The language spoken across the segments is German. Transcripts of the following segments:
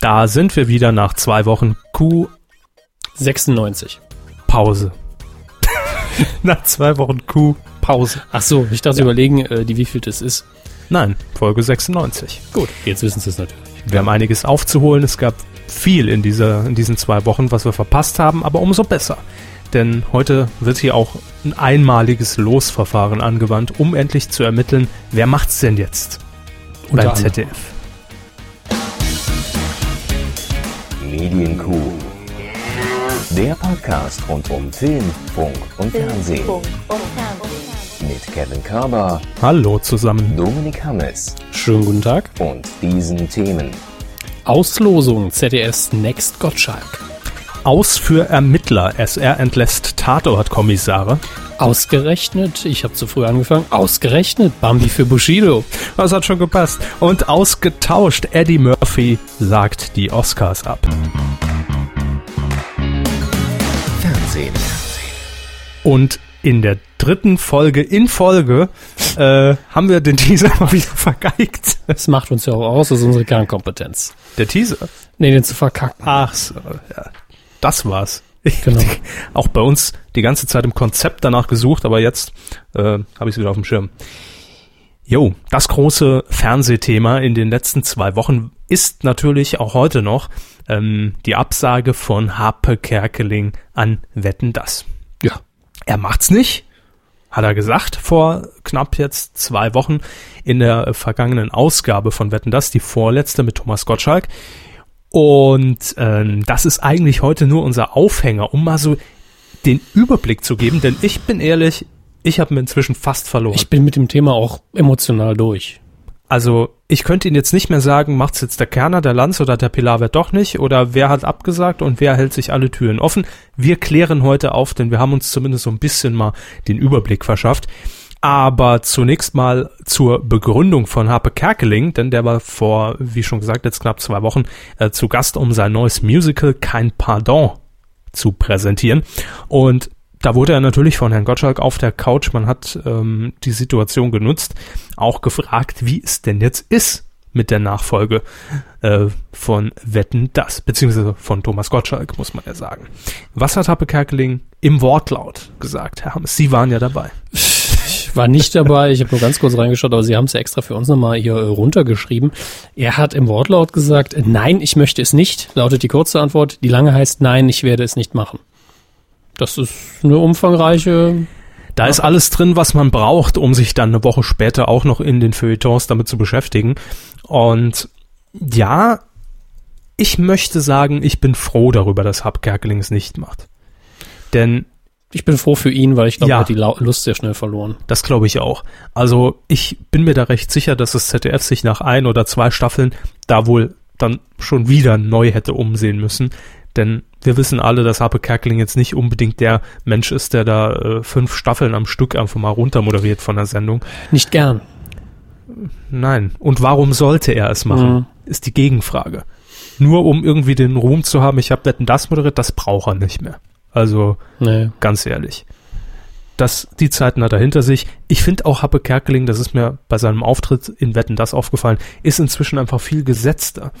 Da sind wir wieder nach zwei Wochen Q 96. Pause. nach zwei Wochen Q Pause. Ach so, ich dachte Ja. überlegen, äh, die wievielte es ist. Nein, Folge 96. Gut, jetzt wissen Sie es natürlich. Wir haben einiges aufzuholen. Es gab viel in, dieser, in diesen zwei Wochen, was wir verpasst haben, aber umso besser. Denn heute wird hier auch ein einmaliges Losverfahren angewandt, um endlich zu ermitteln, wer macht's denn jetzt Unter beim anderem. Medienkuh. Der Podcast rund um Film, Funk und Fernsehen. Mit Kevin Körber, Hallo zusammen. Dominik Hammes Schönen guten Tag. und diesen Themen. Auslosung ZDFs Next Gottschalk. Aus für Ermittler. SR entlässt Tatortkommissare. Ausgerechnet, ich habe zu früh angefangen, ausgerechnet Bambi für Bushido. Das hat schon gepasst. Und ausgetauscht. Eddie Murphy sagt die Oscars ab. Fernsehen. Und in der dritten Folge in Folge äh, haben wir den Teaser mal wieder vergeigt. Das macht uns ja auch aus, das ist unsere Kernkompetenz. Der Teaser? Nee, den zu verkacken. Ach so, ja. Das war's. Ich Genau. auch bei uns die ganze Zeit im Konzept danach gesucht, aber jetzt äh, habe ich es wieder auf dem Schirm. Jo, das große Fernsehthema in den letzten zwei Wochen ist natürlich auch heute noch ähm, die Absage von Harpe Kerkeling an Wetten das. Ja. Er macht's nicht, hat er gesagt vor knapp jetzt zwei Wochen in der vergangenen Ausgabe von Wetten das, die vorletzte mit Thomas Gottschalk. Und ähm, das ist eigentlich heute nur unser Aufhänger, um mal so den Überblick zu geben, denn ich bin ehrlich, ich habe mir inzwischen fast verloren. Ich bin mit dem Thema auch emotional durch. also ich könnte Ihnen jetzt nicht mehr sagen, macht's jetzt der Kerner, der Lanz oder der Pilawer doch nicht oder wer hat abgesagt und wer hält sich alle Türen offen. Wir klären heute auf, denn wir haben uns zumindest so ein bisschen mal den Überblick verschafft. Aber zunächst mal zur Begründung von Harpe Kerkeling, denn der war vor, wie schon gesagt, jetzt knapp zwei Wochen äh, zu Gast, um sein neues Musical Kein Pardon zu präsentieren. Und da wurde er natürlich von Herrn Gottschalk auf der Couch, man hat ähm, die Situation genutzt, auch gefragt, wie es denn jetzt ist mit der Nachfolge äh, von Wetten das, beziehungsweise von Thomas Gottschalk, muss man ja sagen. Was hat Happe Kerkeling im Wortlaut gesagt, Herr Hammes? Sie waren ja dabei. War nicht dabei, ich habe nur ganz kurz reingeschaut, aber Sie haben es ja extra für uns nochmal hier runtergeschrieben. Er hat im Wortlaut gesagt, nein, ich möchte es nicht, lautet die kurze Antwort. Die lange heißt, nein, ich werde es nicht machen. Das ist eine umfangreiche, Da ist alles drin, was man braucht, um sich dann eine Woche später auch noch in den Feuilletons damit zu beschäftigen. Und ja, ich möchte sagen, ich bin froh darüber, dass Hub es nicht macht. Denn ich bin froh für ihn, weil ich glaube, Ja. er hat die Lust sehr schnell verloren. Das glaube ich auch. Also ich bin mir da recht sicher, dass das ZDF sich nach ein oder zwei Staffeln da wohl dann schon wieder neu hätte umsehen müssen. Denn wir wissen alle, dass Harpe Kerkeling jetzt nicht unbedingt der Mensch ist, der da äh, fünf Staffeln am Stück einfach mal runter moderiert von der Sendung. Nicht gern. Nein. Und warum sollte er es machen? Mhm. Ist die Gegenfrage. Nur um irgendwie den Ruhm zu haben, ich habe Wetten das moderiert, das braucht er nicht mehr. Also Nee. ganz ehrlich. Das, die Zeiten hat er hinter sich. Ich finde auch Happe Kerkeling, das ist mir bei seinem Auftritt in Wetten das aufgefallen, ist inzwischen einfach viel gesetzter.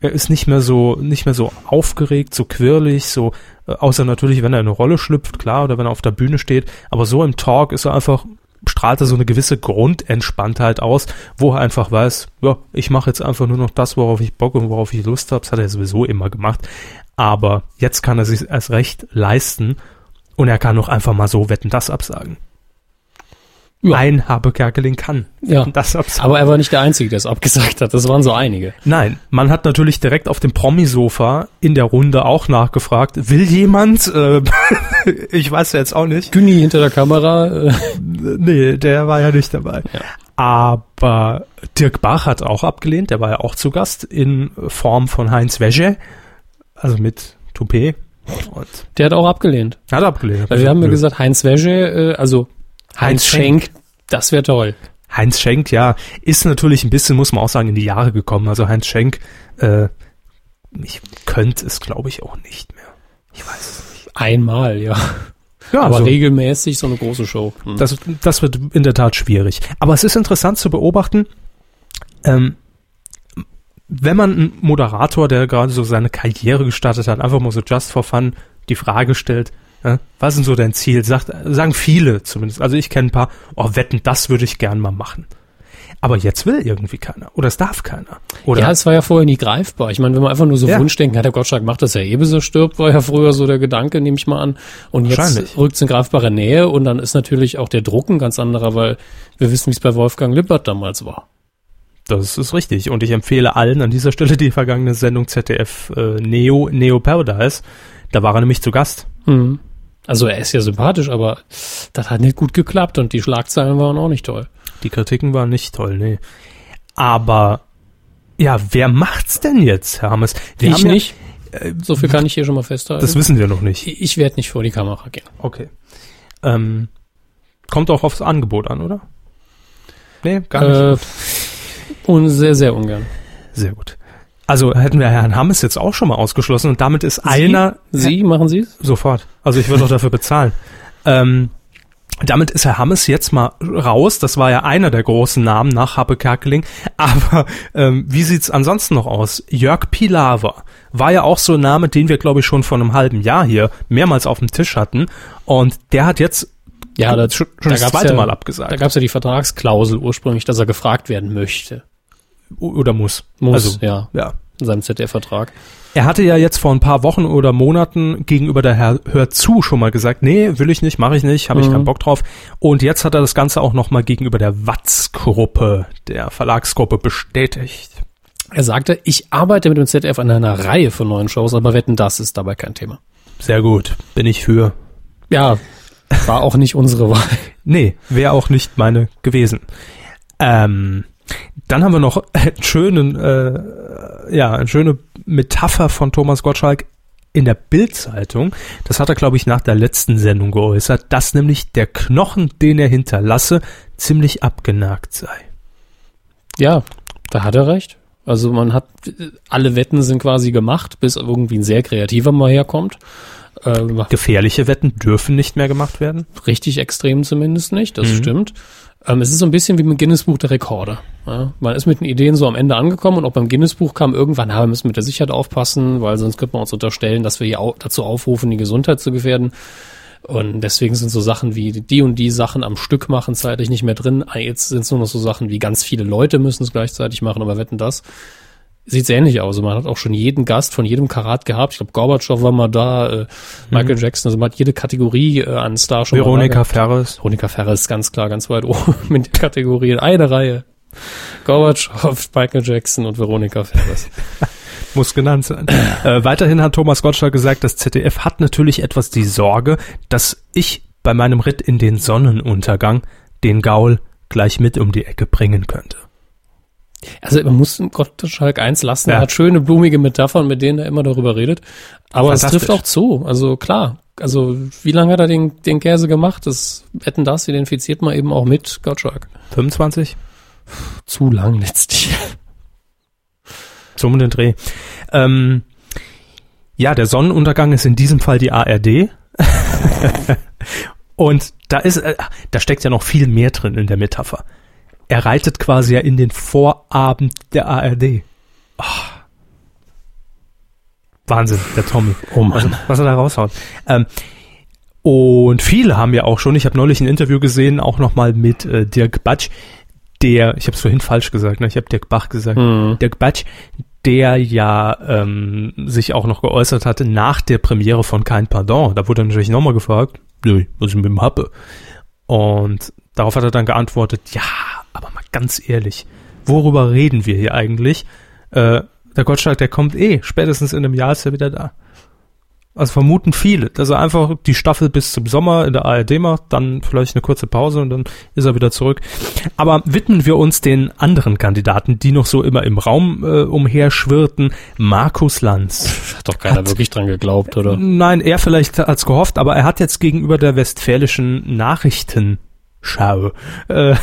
Er ist nicht mehr so, nicht mehr so aufgeregt, so quirlig, so, äh, außer natürlich, wenn er in eine Rolle schlüpft, klar, oder wenn er auf der Bühne steht. Aber so im Talk ist er einfach, strahlt er so eine gewisse Grundentspanntheit aus, wo er einfach weiß, ja, ich mache jetzt einfach nur noch das, worauf ich Bock und worauf ich Lust habe. Das hat er sowieso immer gemacht. Aber jetzt kann er sich erst recht leisten und er kann auch einfach mal so Wetten das absagen. Ja. Ein Habe Kerkeling kann Ja. Das. Aber er war nicht der Einzige, der es abgesagt hat. Das waren so einige. Nein, man hat natürlich direkt auf dem Promisofa in der Runde auch nachgefragt, will jemand? Äh, ich weiß ja jetzt auch nicht. Günni hinter der Kamera. Äh, Nee, der war ja nicht dabei. Ja. Aber Dirk Bach hat auch abgelehnt, der war ja auch zu Gast in Form von Heinz Wäsche, also mit Toupet. Und der hat auch abgelehnt. hat abgelehnt. Weil wir haben ja gesagt, Heinz Wäsche, äh, also Heinz Heinz Schenk, das wäre toll. Heinz Schenk, ja, ist natürlich ein bisschen, muss man auch sagen, in die Jahre gekommen. Also Heinz Schenk, äh, ich könnte es, glaube ich, auch nicht mehr. Ich weiß es nicht. Einmal, ja. Ja, Aber also, regelmäßig so eine große Show. Hm. das, das wird in der Tat schwierig. Aber es ist interessant zu beobachten, ähm, wenn man einen Moderator, der gerade so seine Karriere gestartet hat, einfach mal so just for fun die Frage stellt, was ist denn so dein Ziel? Sagt, sagen viele zumindest. Also ich kenne ein paar, oh, wetten, das würde ich gern mal machen. Aber jetzt will irgendwie keiner. Oder es darf keiner. Oder? Ja, es war ja vorher nie greifbar. Ich meine, wenn man einfach nur so Ja. Wunschdenken hat, der Gottschalk macht das ja eh, bis er stirbt, war ja früher so der Gedanke, nehme ich mal an. Und jetzt rückt es in greifbare Nähe und dann ist natürlich auch der Druck ein ganz anderer, weil wir wissen, wie es bei Wolfgang Lippert damals war. Das ist richtig. Und ich empfehle allen an dieser Stelle die vergangene Sendung ZDF äh, Neo, Neo Paradise. Da war er nämlich zu Gast. Mhm. Also er ist ja sympathisch, aber das hat nicht gut geklappt und die Schlagzeilen waren auch nicht toll. Die Kritiken waren nicht toll, nee. Aber ja, wer macht's denn jetzt, Herr Hammes? Wir ich haben ja- nicht. so viel kann ich hier schon mal festhalten. Das wissen wir noch nicht. ich ich werde nicht vor die Kamera gehen. Okay. Ähm, kommt auch aufs Angebot an, oder? Nee, gar nicht. Äh, und sehr, sehr ungern. Sehr gut. Also hätten wir Herrn Hammes jetzt auch schon mal ausgeschlossen und damit ist einer Sie, machen Sie es? sofort. Also ich würde auch dafür bezahlen. Ähm, damit ist Herr Hammes jetzt mal raus. Das war ja einer der großen Namen nach Happe Kerkeling. Aber ähm, wie sieht's ansonsten noch aus? Jörg Pilawa war ja auch so ein Name, den wir, glaube ich, schon vor einem halben Jahr hier mehrmals auf dem Tisch hatten. Und der hat jetzt Ja, da, schon, schon das gab's zweite ja, Mal Da abgesagt. gab es ja die Vertragsklausel ursprünglich, dass er gefragt werden möchte. Oder muss. Muss, Also, ja, ja. in seinem ZDF-Vertrag. Er hatte ja jetzt vor ein paar Wochen oder Monaten gegenüber der Herr Hör zu schon mal gesagt, nee, will ich nicht, mache ich nicht, habe ich Mhm. keinen Bock drauf. Und jetzt hat er das Ganze auch noch mal gegenüber der Watz-Gruppe, der Verlagsgruppe, bestätigt. Er sagte, ich arbeite mit dem ZDF an einer Reihe von neuen Shows, aber wetten, das ist dabei kein Thema. Sehr gut, bin ich für. Ja, war auch nicht unsere Wahl. Nee, wäre auch nicht meine gewesen. Ähm, dann haben wir noch einen schönen, äh, ja, eine schöne Metapher von Thomas Gottschalk in der Bild-Zeitung. Das hat er, glaube ich, nach der letzten Sendung geäußert, dass nämlich der Knochen, den er hinterlasse, ziemlich abgenagt sei. Ja, da hat er recht. Also man hat, alle Wetten sind quasi gemacht, bis irgendwie ein sehr kreativer mal herkommt. Äh, Gefährliche Wetten dürfen nicht mehr gemacht werden. richtig extrem zumindest nicht, das Mhm. stimmt. Ähm, es ist so ein bisschen wie mit Guinness-Buch der Rekorde. Ja, man ist mit den Ideen so am Ende angekommen und auch beim Guinness-Buch kam irgendwann, na, wir müssen mit der Sicherheit aufpassen, weil sonst könnte man uns unterstellen, dass wir hier au dazu aufrufen, die Gesundheit zu gefährden. Und deswegen sind so Sachen wie die und die Sachen am Stück machen zeitlich nicht mehr drin. Ah, Jetzt sind es nur noch so Sachen wie ganz viele Leute müssen es gleichzeitig machen, aber wetten das. Sieht ähnlich aus. Also man hat auch schon jeden Gast von jedem Karat gehabt. Ich glaube, Gorbatschow war mal da, äh, Michael Jackson, also man hat jede Kategorie äh, an Star schon Veronika. Ferres. Veronika Ferres ganz klar, ganz weit oben mit der Kategorie. Eine Reihe. Gorbatschow, Michael Jackson und Veronika Ferres. muss genannt sein. äh, weiterhin hat Thomas Gottschalk gesagt, das ZDF hat natürlich etwas die Sorge, dass ich bei meinem Ritt in den Sonnenuntergang den Gaul gleich mit um die Ecke bringen könnte. Also man muss Gottschalk eins lassen. Ja. Er hat schöne, blumige Metaphern, mit denen er immer darüber redet. Aber es trifft auch zu. Also klar. Also wie lange hat er den, den Käse gemacht? Das wetten das identifiziert man eben auch mit Gottschalk. 25? Zu lang letztlich. So um den Dreh. Ähm, ja, der Sonnenuntergang ist in diesem Fall die ARD. Und da ist, äh, da steckt ja noch viel mehr drin in der Metapher. Er reitet quasi ja in den Vorabend der ARD. Ah. Wahnsinn, der Tommy. Oh was, Mann. was er da raushaut. Ähm, und viele haben ja auch schon, ich habe neulich ein Interview gesehen, auch nochmal mit äh, Dirk Batsch, der, ich habe es vorhin falsch gesagt, ne? ich habe Dirk Bach gesagt, Hm. Dirk Batsch, der ja ähm, sich auch noch geäußert hatte nach der Premiere von Kein Pardon. Da wurde er natürlich nochmal gefragt, nö, was ist mit dem Happe? Und darauf hat er dann geantwortet, ja, aber mal ganz ehrlich, worüber reden wir hier eigentlich? Äh, der Gottschalk, der kommt eh, spätestens in einem Jahr ist er wieder da. Also vermuten viele, dass er einfach die Staffel bis zum Sommer in der ARD macht, dann vielleicht eine kurze Pause und dann ist er wieder zurück. Aber widmen wir uns den anderen Kandidaten, die noch so immer im Raum äh, umherschwirrten. Markus Lanz. Hat doch keiner Hat- wirklich dran geglaubt, oder? Nein, er vielleicht als gehofft, aber er hat jetzt gegenüber der westfälischen Nachrichtenschau, äh,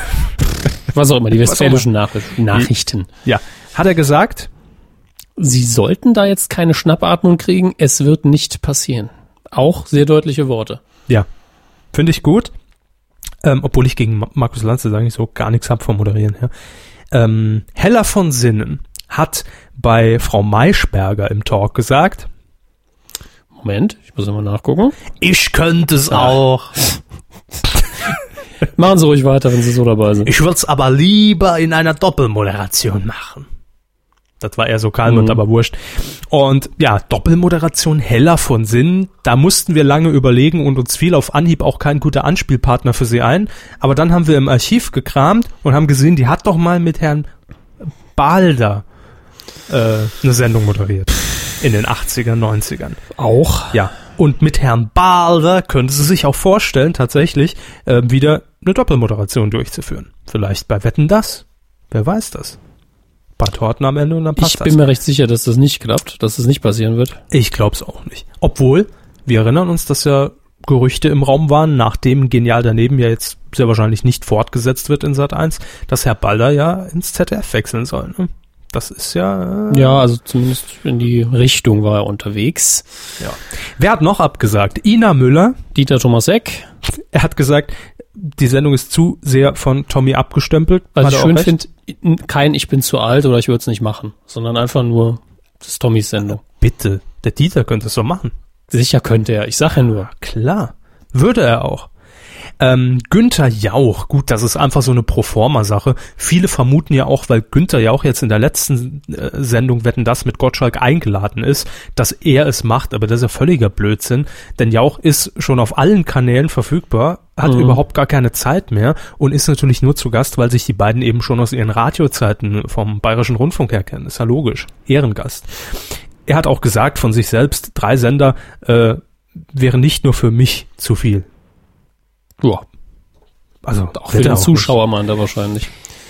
Was auch immer, die westfälischen Nachricht Nachrichten. ja, hat er gesagt, Sie sollten da jetzt keine Schnappatmung kriegen. Es wird nicht passieren. Auch sehr deutliche Worte. Ja, finde ich gut. Ähm, obwohl ich gegen Ma- Markus Lanz, sage ich so, gar nichts hab vom Moderieren her. Ähm, Hella von Sinnen hat bei Frau Maischberger im Talk gesagt, Moment, ich muss mal nachgucken. ich könnte es auch. Machen Sie ruhig weiter, wenn Sie so dabei sind. Ich würde es aber lieber in einer Doppelmoderation machen. Das war eher so kalm und Mhm. aber wurscht. Und ja, Doppelmoderation heller von Sinn. Da mussten wir lange überlegen und uns fiel auf Anhieb auch kein guter Anspielpartner für sie ein. Aber dann haben wir im Archiv gekramt und haben gesehen, die hat doch mal mit Herrn Balder äh, eine Sendung moderiert. In den 80ern, 90ern. Auch. Ja. Und mit Herrn Balder könnte sie sich auch vorstellen, tatsächlich äh, wieder eine Doppelmoderation durchzuführen. Vielleicht bei Wetten das. Wer weiß das? Paar Torten am Ende und dann passt Ich bin mir recht sicher, dass das nicht klappt, dass das nicht passieren wird. Ich glaub's auch nicht. Obwohl, wir erinnern uns, dass ja Gerüchte im Raum waren, nachdem Genial daneben ja jetzt sehr wahrscheinlich nicht fortgesetzt wird in Sat 1, dass Herr Balder ja ins ZDF wechseln soll. Ne? Das ist ja, äh, Ja, also zumindest in die Richtung war er unterwegs. ja. Wer hat noch abgesagt? Ina Müller. Dieter Thomas Eck, Er hat gesagt, die Sendung ist zu sehr von Tommy abgestempelt. was Hat ich schön finde, kein Ich bin zu alt oder ich würde es nicht machen, sondern einfach nur, das ist Tommys Sendung. Bitte, der Dieter könnte es so machen. Sicher könnte er, ich sage ja nur. Klar, würde er auch. Ähm, Günther Jauch, gut, das ist einfach so eine Proforma-Sache. Viele vermuten ja auch, weil Günther Jauch jetzt in der letzten äh, Sendung Wetten das mit Gottschalk eingeladen ist, dass er es macht, aber das ist ja völliger Blödsinn, denn Jauch ist schon auf allen Kanälen verfügbar, hat Mhm. überhaupt gar keine Zeit mehr und ist natürlich nur zu Gast, weil sich die beiden eben schon aus ihren Radiozeiten vom Bayerischen Rundfunk her kennen. Ist ja logisch. Ehrengast. Er hat auch gesagt von sich selbst, drei Sender äh, wäre nicht nur für mich zu viel. Ja, Also auch für den auch Zuschauer meint er wahrscheinlich.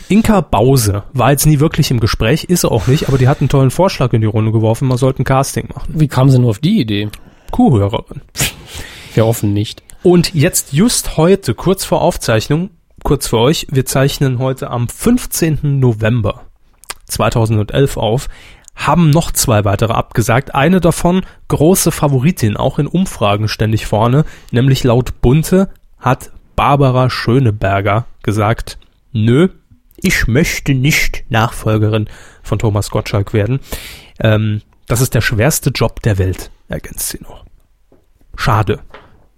Inka Bause war jetzt nie wirklich im Gespräch, ist er auch nicht, aber die hat einen tollen Vorschlag in die Runde geworfen, man sollte ein Casting machen. Wie kam sie nur auf die Idee? Kuhhörerin. Wir hoffen nicht. Und jetzt just heute, kurz vor Aufzeichnung, kurz für euch, wir zeichnen heute am 15. November 2011 auf, haben noch zwei weitere abgesagt. Eine davon große Favoritin, auch in Umfragen ständig vorne, nämlich laut Bunte hat Barbara Schöneberger gesagt, nö, ich möchte nicht Nachfolgerin von Thomas Gottschalk werden. Ähm, das ist der schwerste Job der Welt, ergänzt sie noch. Schade.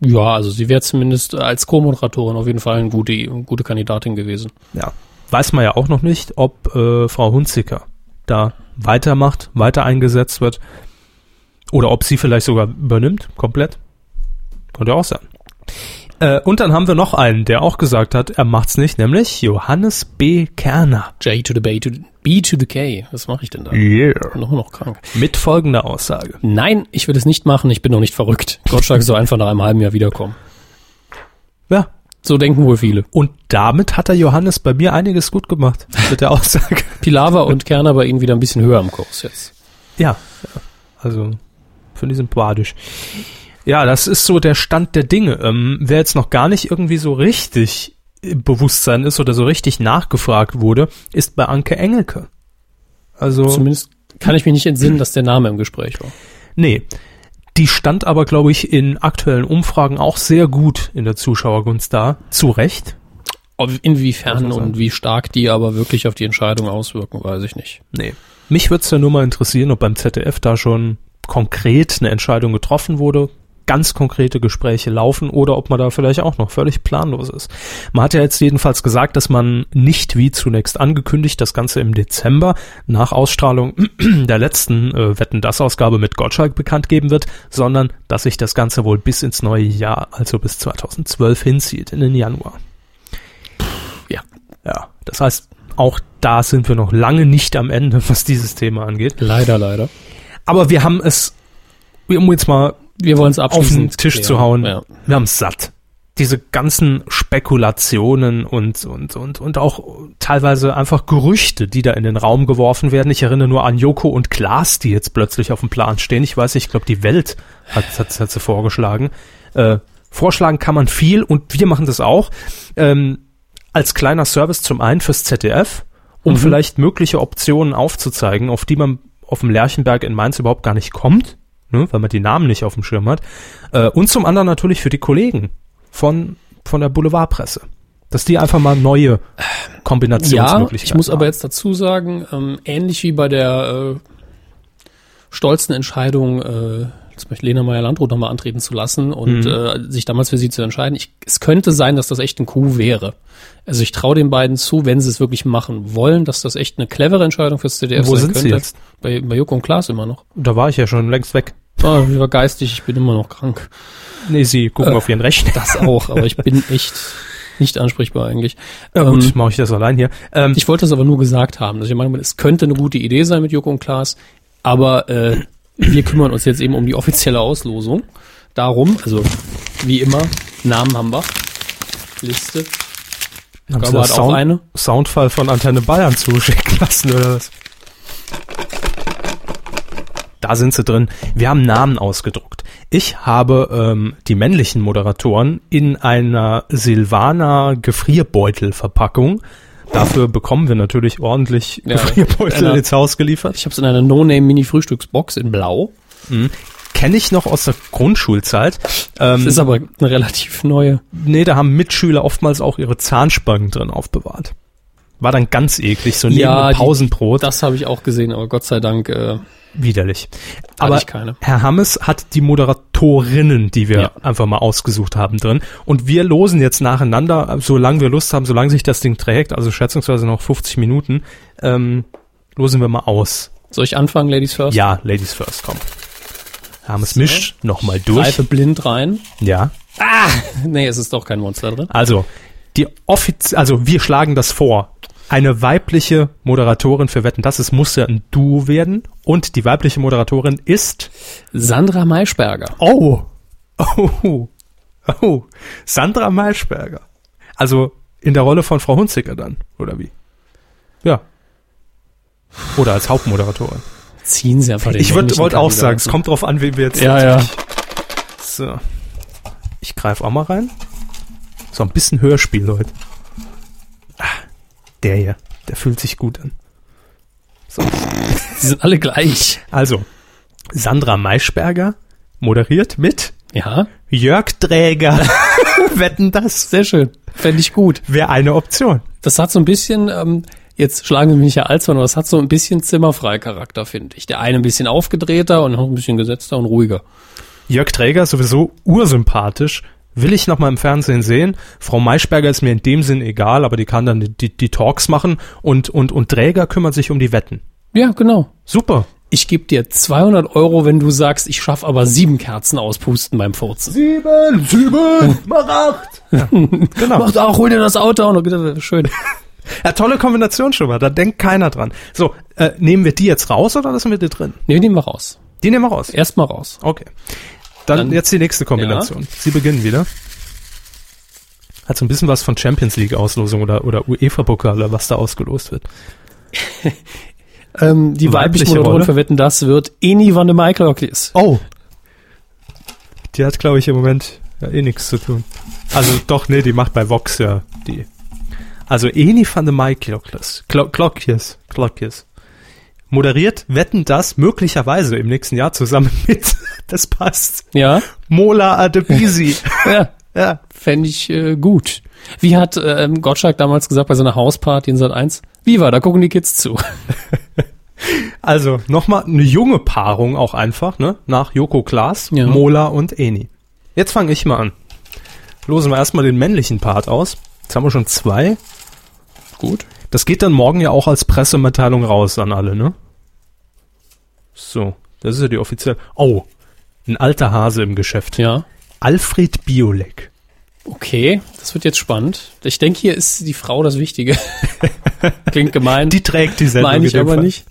Ja, also sie wäre zumindest als Co-Moderatorin auf jeden Fall eine gute, eine gute Kandidatin gewesen. Ja. Weiß man ja auch noch nicht, ob äh, Frau Hunziker da weitermacht, weiter eingesetzt wird oder ob sie vielleicht sogar übernimmt, komplett. Könnte auch sein. Äh, und dann haben wir noch einen, der auch gesagt hat, er macht's nicht, nämlich Johannes B. Kerner. J to the B to the, B to the K. Was mache ich denn da? Yeah. Noch noch krank. Mit folgender Aussage. Nein, ich will es nicht machen, ich bin noch nicht verrückt. Gottschalk soll einfach nach einem halben Jahr wiederkommen. Ja. So denken wohl viele. Und damit hat der Johannes bei mir einiges gut gemacht mit der Aussage. Pilawa und Kerner bei ihnen wieder ein bisschen höher am Kurs jetzt. Ja, ja. also finde ich sympathisch. Ja, das ist so der Stand der Dinge. Ähm, wer jetzt noch gar nicht irgendwie so richtig im Bewusstsein ist oder so richtig nachgefragt wurde, ist bei Anke Engelke. Also, Zumindest kann ich mich nicht entsinnen, dass der Name im Gespräch war. nee. Die stand aber, glaube ich, in aktuellen Umfragen auch sehr gut in der Zuschauergunst da. Zu Recht. Inwiefern und wie stark die aber wirklich auf die Entscheidung auswirken, weiß ich nicht. Nee. Mich würde es ja nur mal interessieren, ob beim ZDF da schon konkret eine Entscheidung getroffen wurde, ganz konkrete Gespräche laufen oder ob man da vielleicht auch noch völlig planlos ist. Man hat ja jetzt jedenfalls gesagt, dass man nicht wie zunächst angekündigt das Ganze im Dezember nach Ausstrahlung der letzten äh, Wetten das Ausgabe mit Gottschalk bekannt geben wird, sondern dass sich das Ganze wohl bis ins neue Jahr, also bis 2012 hinzieht, in den Januar. Ja. Ja, das heißt, auch da sind wir noch lange nicht am Ende, was dieses Thema angeht. Leider, leider. Aber wir haben es, um jetzt mal Wir wollen es auf den Tisch klären. zu hauen, Ja. wir haben es satt. Diese ganzen Spekulationen und, und, und, und auch teilweise einfach Gerüchte, die da in den Raum geworfen werden. Ich erinnere nur an Joko und Klaas, die jetzt plötzlich auf dem Plan stehen. Ich weiß nicht, ich glaube, die Welt hat, hat, hat sie vorgeschlagen. Äh, vorschlagen kann man viel und wir machen das auch. Ähm, als kleiner Service zum einen fürs ZDF, um Mhm. vielleicht mögliche Optionen aufzuzeigen, auf die man auf dem Lerchenberg in Mainz überhaupt gar nicht kommt, ne, weil man die Namen nicht auf dem Schirm hat. Äh, und zum anderen natürlich für die Kollegen von, von der Boulevardpresse. Dass die einfach mal neue Ja, Kombinationsmöglichkeiten ich muss aber haben. jetzt dazu sagen, ähm, ähnlich wie bei der äh, stolzen Entscheidung, äh, zum Beispiel Lena Meyer-Landrut nochmal antreten zu lassen und Mhm. äh, sich damals für sie zu entscheiden. Ich, es könnte sein, dass das echt ein Coup wäre. Also ich traue den beiden zu, wenn sie es wirklich machen wollen, dass das echt eine clevere Entscheidung fürs ZDF Wo sein sind könnte. sie jetzt? Bei, bei Joko und Klaas immer noch. Da war ich ja schon längst weg. Ah, ich war geistig, ich bin immer noch krank. Nee, sie gucken Äh, auf ihren Rechner. Das auch, aber ich bin echt nicht ansprechbar eigentlich. Ja gut, Ähm, mache ich das allein hier. Ähm, Ich wollte das aber nur gesagt haben. dass ich meine, es könnte eine gute Idee sein mit Joko und Klaas, aber äh, wir kümmern uns jetzt eben um die offizielle Auslosung. Darum, also wie immer, Namen haben wir. Liste. haben das hat auch Sound, eine. Soundfall von Antenne Bayern zuschicken lassen oder was? Da sind sie drin. Wir haben Namen ausgedruckt. Ich habe ähm, die männlichen Moderatoren in einer Silvaner Gefrierbeutelverpackung. Dafür bekommen wir natürlich ordentlich Ja, Gefrierbeutel einer- ins Haus geliefert. Ich habe es in einer No-Name-Mini-Frühstücksbox in Blau. Kenne ich noch aus der Grundschulzeit. Das Ähm, ist aber eine relativ neue. nee, da haben Mitschüler oftmals auch ihre Zahnspangen drin aufbewahrt. War dann ganz eklig, so neben Ja, dem die- Pausenbrot. Das habe ich auch gesehen, aber Gott sei Dank äh, Widerlich. Aber. Herr Hammes hat die Moderatorinnen, die wir Ja. einfach mal ausgesucht haben, drin. Und wir losen jetzt nacheinander, solange wir Lust haben, solange sich das Ding trägt, also schätzungsweise noch 50 Minuten, ähm, losen wir mal aus. Soll ich anfangen, Ladies First? Ja, Ladies first, komm. Herr Hammes So. mischt nochmal durch. Greife blind rein. Ja. Nee, es ist doch kein Monster drin. Also, die offiz also wir schlagen das vor. Eine weibliche Moderatorin für Wetten, das es muss ja ein Duo werden. Und die weibliche Moderatorin ist Sandra Maischberger. Oh. Oh. Oh. Sandra Maischberger. Also in der Rolle von Frau Hunziker dann, oder wie? Ja. Oder als Hauptmoderatorin. Ziehen Sie einfach den Ich wollte auch sagen, es kommt drauf an, wie wir jetzt. Ja, ja. So. Ich greife auch mal rein. So ein bisschen Hörspiel, Leute. Der hier, der fühlt sich gut an. So. Sie sind alle gleich. Also, Sandra Maischberger moderiert mit Ja, Jörg Träger. Wetten das? sehr schön. Fände ich gut. Wäre eine Option. Das hat so ein bisschen, ähm, jetzt schlagen Sie mich ja alt, aber das hat so ein bisschen Zimmerfrei-Charakter, finde ich. Der eine ein bisschen aufgedrehter und noch ein bisschen gesetzter und ruhiger. Jörg Träger sowieso ursympathisch. Will ich noch mal im Fernsehen sehen. Frau Maischberger ist mir in dem Sinn egal, aber die kann dann die, die, die Talks machen und, und, und Träger kümmert sich um die Wetten. Ja, genau. Super. Ich gebe dir 200 Euro, wenn du sagst, ich schaffe aber sieben Kerzen auspusten beim Furzen. Sieben, sieben, mach acht. Ja, genau. Macht auch, hol dir das Auto und dann, schön. Ja, tolle Kombination schon mal. Da denkt keiner dran. So, äh, nehmen wir die jetzt raus oder lassen wir die drin? Nee, wir nehmen wir raus. Die nehmen wir raus. Erstmal raus. Okay. Dann, Dann- jetzt die nächste Kombination. Sie beginnen wieder. Hat so ein bisschen was von Champions League Auslosung oder, oder UEFA-Pokal oder was da ausgelost wird. Ähm, die Weibliche weibliche Moderatorin Rolle? verwetten, das wird Eni van de Michaeloklis. Oh. Die hat, glaube ich, im Moment ja, eh nichts zu tun. Also doch, nee, die macht bei Vox ja die. Also Eni van de Michaeloklis. Klokjes. Klokjes. Moderiert Wetten das möglicherweise im nächsten Jahr zusammen mit, das passt, Ja, Mola Adebisi. ja, ja. fände ich äh, gut. Wie hat ähm, Gottschalk damals gesagt bei seiner Hausparty in Sat 1? Viva, da gucken die Kids zu. Also nochmal eine junge Paarung auch einfach, ne? Nach Joko Klaas, Ja. Mola und Eni. Jetzt fange ich mal an. Losen wir erstmal den männlichen Part aus. Jetzt haben wir schon zwei. Gut. Das geht dann morgen ja auch als Pressemitteilung raus an alle, ne? So, das ist ja die offizielle. Oh, ein alter Hase im Geschäft. Ja. Alfred Biolek. Okay, das wird jetzt spannend. Ich denke, hier ist die Frau das Wichtige. Klingt gemein. Die trägt die Sendung. meine ich aber Fall. nicht.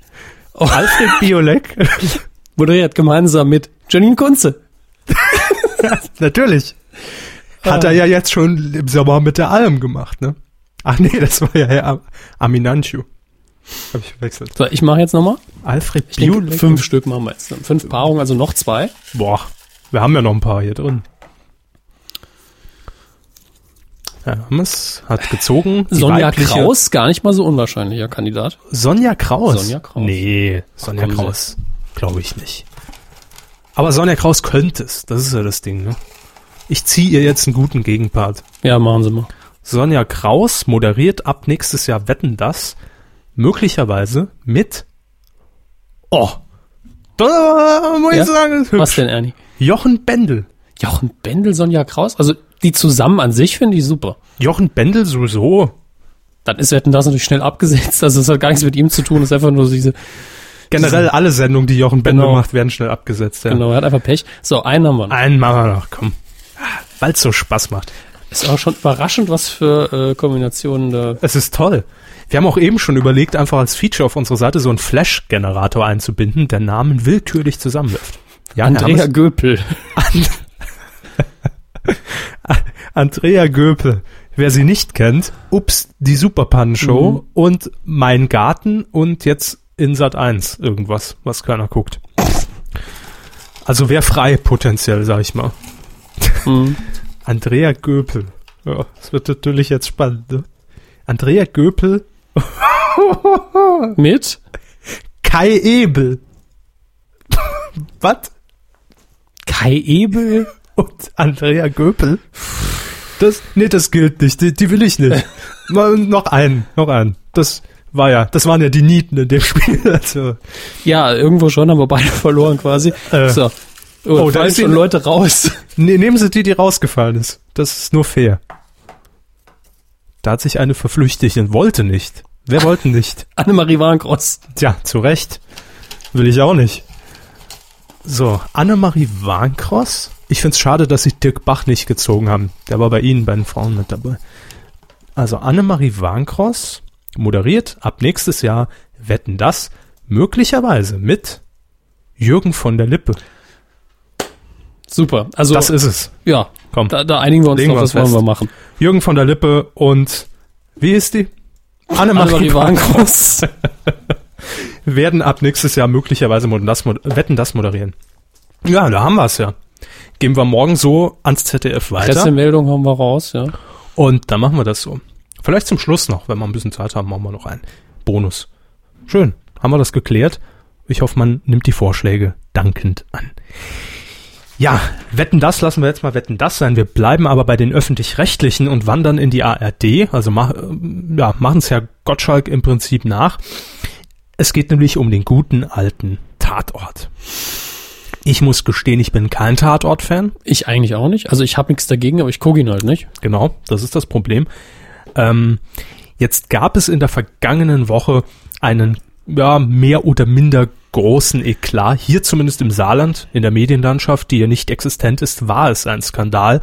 Oh, Alfred Biolek. moderiert gemeinsam mit Janine Kunze. Natürlich. Hat er ja jetzt schon im Sommer mit der Alm gemacht, ne? Ach nee, das war ja Herr Am Aminanchu. Hab ich verwechselt. So, ich mache jetzt nochmal. Alfred Ich denke, fünf Stück machen wir jetzt. Fünf Paarungen, also noch zwei. Boah, wir haben ja noch ein paar hier drin. Herr Hammes hat gezogen. Sonja Kraus, gar nicht mal so unwahrscheinlicher Kandidat. Sonja Kraus. Sonja Kraus. Nee, Sonja Sie. Kraus. Glaube ich nicht. Aber Sonja Kraus könnte es. Das ist ja das Ding, ne? Ich ziehe ihr jetzt einen guten Gegenpart. Ja, machen Sie mal. Sonja Kraus moderiert ab nächstes Jahr Wetten das möglicherweise mit Oh, da muss Ja? ich sagen, ist Was denn, Ernie? Jochen Bendel. Jochen Bendel, Sonja Kraus? Also die zusammen an sich finde ich super. Jochen Bendel sowieso. Dann ist Wetten das natürlich schnell abgesetzt. Also es hat gar nichts mit ihm zu tun. Es ist einfach nur so diese, Generell alle Sendungen, die Jochen Bendel Genau. macht, werden schnell abgesetzt. Ja. genau, er hat einfach Pech. So, einen haben wir noch. Einen machen wir noch, komm. Weil es so Spaß macht. Ist auch schon überraschend, was für äh, Kombinationen da. Es ist toll. Wir haben auch eben schon überlegt, einfach als Feature auf unserer Seite so einen Flash-Generator einzubinden, der Namen willkürlich zusammenwirft. Ja, Andrea Göpel. Andrea Göpel. Wer sie nicht kennt, ups, die Superpannen-Show Mhm. und Mein Garten und jetzt in Sat 1 irgendwas, was keiner guckt. Also wer frei potenziell, sag ich mal. Mhm. Andrea Göpel. Ja, das wird natürlich jetzt spannend. Ne? Andrea Göpel, Mit? Kai Ebel. Was? Kai Ebel? Und Andrea Göpel? Das, nee, das gilt nicht. Die, die will ich nicht. Mal noch einen, noch einen. Das war ja, das waren ja die Nieten in dem Spiel. Also, Ja, irgendwo schon haben wir beide verloren quasi. Äh. So. Oh, Oh, da ist schon Leute raus. nee, nehmen Sie die, die rausgefallen ist. Das ist nur fair. Da hat sich eine verflüchtigt und wollte nicht. Wer wollte nicht? Annemarie Warnkross. Tja, zu Recht. Will ich auch nicht. So, Annemarie Warnkross. Ich find's schade, dass sie Dirk Bach nicht gezogen haben. Der war bei Ihnen, bei den Frauen mit dabei. Also Annemarie Warnkross moderiert ab nächstes Jahr Wetten das möglicherweise mit Jürgen von der Lippe. Super. Also, Das ist es. ja, Komm. da, da einigen wir uns Legen drauf, das wollen wir machen. Jürgen von der Lippe und wie ist die? Annemarie Warnkross. werden ab nächstes Jahr möglicherweise das, Wetten das moderieren. Ja, da haben wir es ja. Gehen wir morgen so ans ZDF weiter Pressemeldung haben wir raus, ja. und dann machen wir das so. Vielleicht zum Schluss noch, wenn wir ein bisschen Zeit haben, machen wir noch einen Bonus. Schön, haben wir das geklärt. Ich hoffe, man nimmt die Vorschläge dankend an. Ja, wetten das lassen wir jetzt mal wetten das sein. Wir bleiben aber bei den öffentlich-rechtlichen und wandern in die ARD. Also mach, ja, machen es Herr Gottschalk im Prinzip nach. Es geht nämlich um den guten alten Tatort. Ich muss gestehen, ich bin kein Tatort-Fan. Ich eigentlich auch nicht. Also ich habe nichts dagegen, aber ich gucke ihn halt nicht. Genau, das ist das Problem. Ähm, jetzt gab es in der vergangenen Woche einen ja, mehr oder minder großen Eklat. Hier zumindest im Saarland, in der Medienlandschaft, die ja nicht existent ist, war es ein Skandal.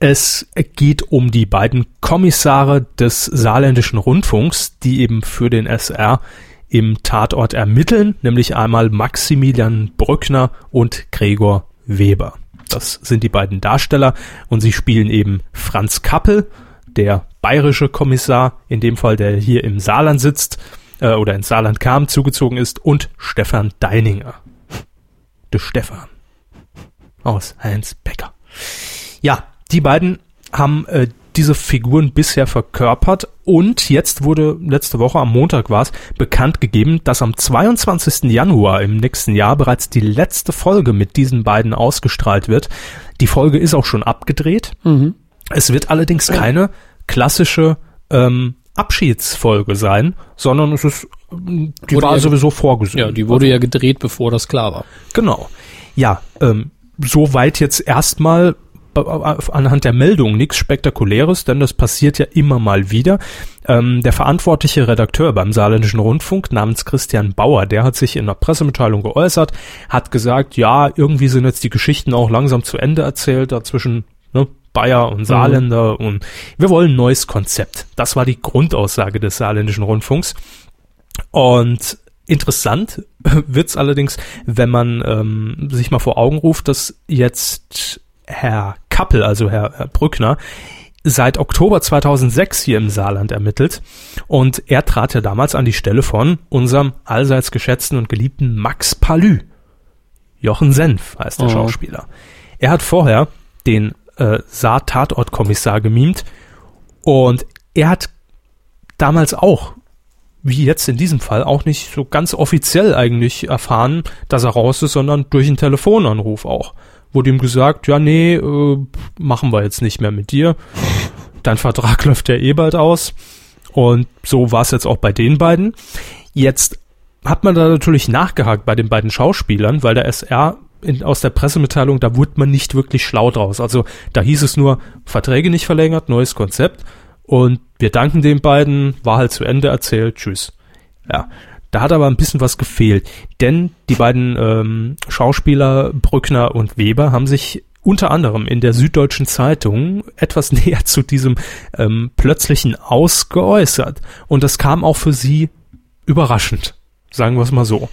Es geht um die beiden Kommissare des saarländischen Rundfunks, die eben für den SR im Tatort ermitteln, nämlich einmal Maximilian Brückner und Gregor Weber. Das sind die beiden Darsteller und sie spielen eben Franz Kappel, der bayerische Kommissar, in dem Fall der hier im Saarland sitzt äh, oder ins Saarland kam, zugezogen ist, und Stefan Deininger. Der Stefan aus Heinz Becker. Ja, die beiden haben äh, diese Figuren bisher verkörpert und jetzt wurde letzte Woche am Montag war es bekannt gegeben, dass am 22. Januar im nächsten Jahr bereits die letzte Folge mit diesen beiden ausgestrahlt wird. Die Folge ist auch schon abgedreht. Es wird allerdings keine klassische ähm, Abschiedsfolge sein, sondern es ist die Wurde war ja- sowieso vorgesehen. Ja, die wurde ja gedreht, bevor das klar war. Genau. Ja, ähm, soweit jetzt erstmal äh, anhand der Meldung nichts Spektakuläres, denn das passiert ja immer mal wieder. Ähm, der verantwortliche Redakteur beim Saarländischen Rundfunk namens Christian Bauer, der hat sich in einer Pressemitteilung geäußert, hat gesagt, ja, irgendwie sind jetzt die Geschichten auch langsam zu Ende erzählt, dazwischen ne, Bayer und Saarländer und wir wollen ein neues Konzept. Das war die Grundaussage des Saarländischen Rundfunks. Und interessant wird's allerdings, wenn man ähm, sich mal vor Augen ruft, dass jetzt Herr Kappel, also Herr, Herr Brückner, seit Oktober 2006 hier im Saarland ermittelt. Und er trat ja damals an die Stelle von unserem allseits geschätzten und geliebten Max Palü. Jochen Senf heißt der Oh. Schauspieler. Er hat vorher den äh, Saar-Tatortkommissar gemimt und er hat damals auch, wie jetzt in diesem Fall, auch nicht so ganz offiziell eigentlich erfahren, dass er raus ist, sondern durch einen Telefonanruf auch. Wurde ihm gesagt, ja, nee, äh, machen wir jetzt nicht mehr mit dir. dein Vertrag läuft ja eh bald aus. Und so war es jetzt auch bei den beiden. Jetzt hat man da natürlich nachgehakt bei den beiden Schauspielern, weil der SR in, aus der Pressemitteilung, da wurde man nicht wirklich schlau draus. Also da hieß es nur, Verträge nicht verlängert, neues Konzept. Und wir danken den beiden, war halt zu Ende erzählt, tschüss. Ja, da hat aber ein bisschen was gefehlt. Denn die beiden ähm, Schauspieler Brückner und Weber haben sich unter anderem in der Süddeutschen Zeitung etwas näher zu diesem ähm, plötzlichen Aus geäußert. Und das kam auch für sie überraschend. Sagen wir es mal so.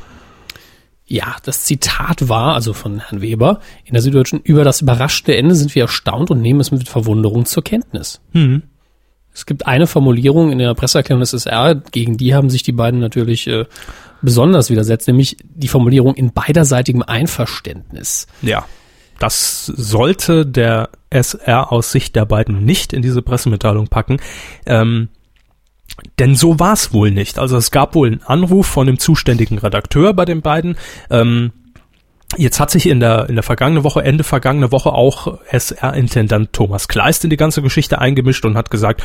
Ja, das Zitat war, also von Herrn Weber, in der Süddeutschen, über das überraschte Ende sind wir erstaunt und nehmen es mit Verwunderung zur Kenntnis. Hm. Es gibt eine Formulierung in der Presseerklärung des SR, gegen die haben sich die beiden natürlich äh, besonders widersetzt, nämlich die Formulierung in beiderseitigem Einverständnis. Ja. Das sollte der SR aus Sicht der beiden nicht in diese Pressemitteilung packen. Ähm, denn so war es wohl nicht. Also es gab wohl einen Anruf von dem zuständigen Redakteur bei den beiden. Ähm, Jetzt hat sich in der, in der vergangenen Woche, Ende vergangene Woche auch SR-Intendant Thomas Kleist in die ganze Geschichte eingemischt und hat gesagt,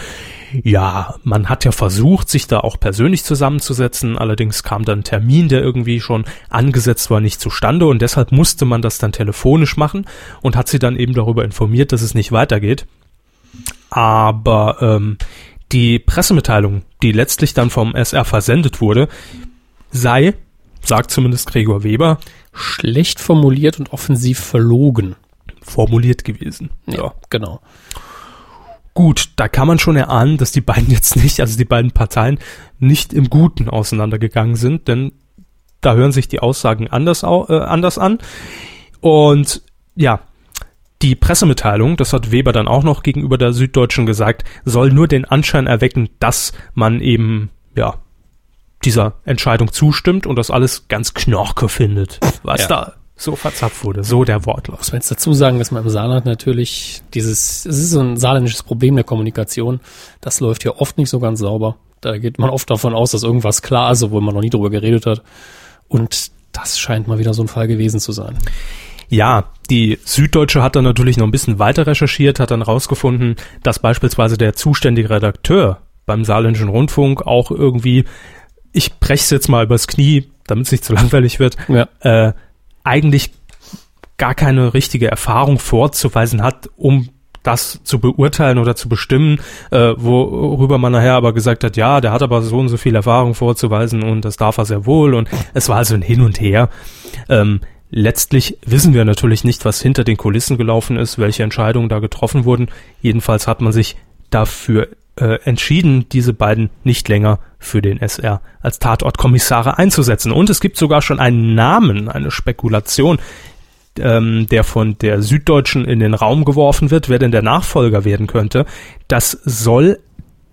ja, man hat ja versucht, sich da auch persönlich zusammenzusetzen. Allerdings kam dann ein Termin, der irgendwie schon angesetzt war, nicht zustande und deshalb musste man das dann telefonisch machen und hat sie dann eben darüber informiert, dass es nicht weitergeht. Aber ähm, die Pressemitteilung, die letztlich dann vom SR versendet wurde, sei, sagt zumindest Gregor Weber, schlecht formuliert und offensiv verlogen. Formuliert gewesen. Ja, genau. Gut, da kann man schon erahnen, dass die beiden jetzt nicht, also die beiden Parteien, nicht im Guten auseinandergegangen sind, denn da hören sich die Aussagen anders, äh, anders an. Und ja, die Pressemitteilung, das hat Weber dann auch noch gegenüber der Süddeutschen gesagt, soll nur den Anschein erwecken, dass man eben, ja, dieser Entscheidung zustimmt und das alles ganz knorke findet, was ja. da so verzapft wurde. So der Wortlaut. Muss man jetzt dazu sagen, dass man im Saarland natürlich dieses, es ist so ein saarländisches Problem der Kommunikation. Das läuft ja oft nicht so ganz sauber. Da geht man oft davon aus, dass irgendwas klar ist, obwohl man noch nie drüber geredet hat. Und das scheint mal wieder so ein Fall gewesen zu sein. Ja, die Süddeutsche hat dann natürlich noch ein bisschen weiter recherchiert, hat dann rausgefunden, dass beispielsweise der zuständige Redakteur beim Saarländischen Rundfunk auch irgendwie ich brech's jetzt mal übers Knie, damit es nicht zu langweilig wird, ja. äh, eigentlich gar keine richtige Erfahrung vorzuweisen hat, um das zu beurteilen oder zu bestimmen, äh, worüber man nachher aber gesagt hat, ja, der hat aber so und so viel Erfahrung vorzuweisen und das darf er sehr wohl und es war also ein Hin und Her. Ähm, letztlich wissen wir natürlich nicht, was hinter den Kulissen gelaufen ist, welche Entscheidungen da getroffen wurden. Jedenfalls hat man sich dafür äh, entschieden, diese beiden nicht länger für den SR als Tatortkommissare einzusetzen. Und es gibt sogar schon einen Namen, eine Spekulation, ähm, der von der Süddeutschen in den Raum geworfen wird, wer denn der Nachfolger werden könnte. Das soll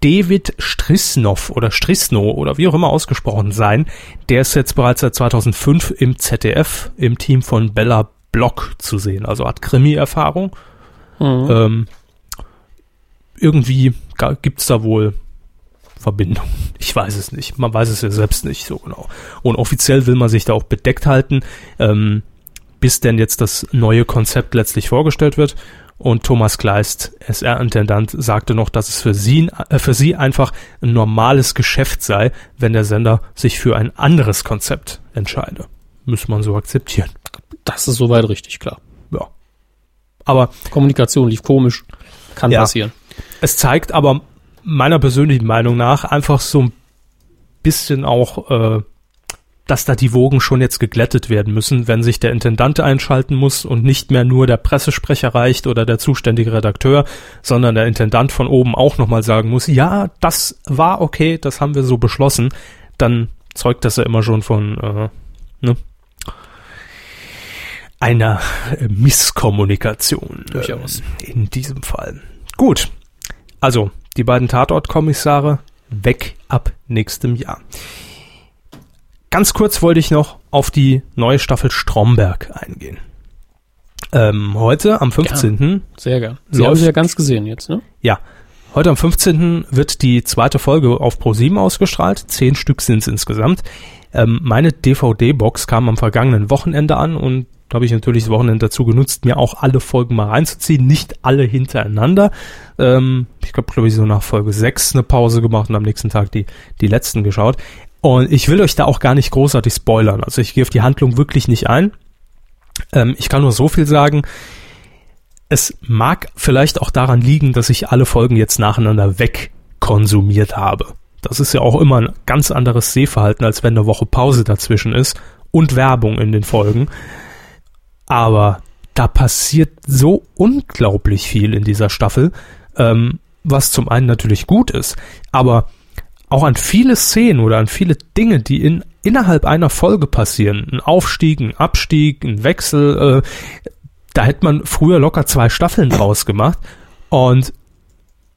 David Strisnov oder Strisno oder wie auch immer ausgesprochen sein. Der ist jetzt bereits seit 2005 im ZDF im Team von Bella Block zu sehen. Also hat Krimi-Erfahrung. Mhm. Ähm, irgendwie gibt's da wohl Verbindung. Ich weiß es nicht. Man weiß es ja selbst nicht so genau. Und offiziell will man sich da auch bedeckt halten, ähm, bis denn jetzt das neue Konzept letztlich vorgestellt wird. Und Thomas Kleist, SR-Intendant, sagte noch, dass es für sie, äh, für sie einfach ein normales Geschäft sei, wenn der Sender sich für ein anderes Konzept entscheide. Muss man so akzeptieren. Das ist soweit richtig, klar. Ja. Aber Kommunikation lief komisch. Kann ja, passieren. Es zeigt aber meiner persönlichen Meinung nach einfach so ein bisschen auch, äh, dass da die Wogen schon jetzt geglättet werden müssen, wenn sich der Intendant einschalten muss und nicht mehr nur der Pressesprecher reicht oder der zuständige Redakteur, sondern der Intendant von oben auch nochmal sagen muss, ja, das war okay, das haben wir so beschlossen, dann zeugt das ja immer schon von äh, ne, einer Misskommunikation. Durchaus. Äh, in diesem Fall. Gut. Also, die beiden Tatortkommissare weg ab nächstem Jahr. Ganz kurz wollte ich noch auf die neue Staffel Stromberg eingehen. Ähm, heute am 15. Gern. Sehr gern. Sie haben sie ja ganz gesehen jetzt, ne? Ja. Heute am 15. wird die zweite Folge auf Pro7 ausgestrahlt. Zehn Stück sind es insgesamt. Ähm, meine DVD-Box kam am vergangenen Wochenende an und Da habe ich natürlich das Wochenende dazu genutzt, mir auch alle Folgen mal reinzuziehen. Nicht alle hintereinander. Ähm, ich glaube, glaube ich, so nach Folge 6 eine Pause gemacht und am nächsten Tag die, die letzten geschaut. Und ich will euch da auch gar nicht großartig spoilern. Also ich gehe auf die Handlung wirklich nicht ein. Ähm, ich kann nur so viel sagen. Es mag vielleicht auch daran liegen, dass ich alle Folgen jetzt nacheinander wegkonsumiert habe. Das ist ja auch immer ein ganz anderes Sehverhalten, als wenn eine Woche Pause dazwischen ist und Werbung in den Folgen. Aber da passiert so unglaublich viel in dieser Staffel, ähm, was zum einen natürlich gut ist, aber auch an viele Szenen oder an viele Dinge, die in innerhalb einer Folge passieren, ein Aufstieg, ein Abstieg, ein Wechsel, äh, da hätte man früher locker zwei Staffeln draus gemacht und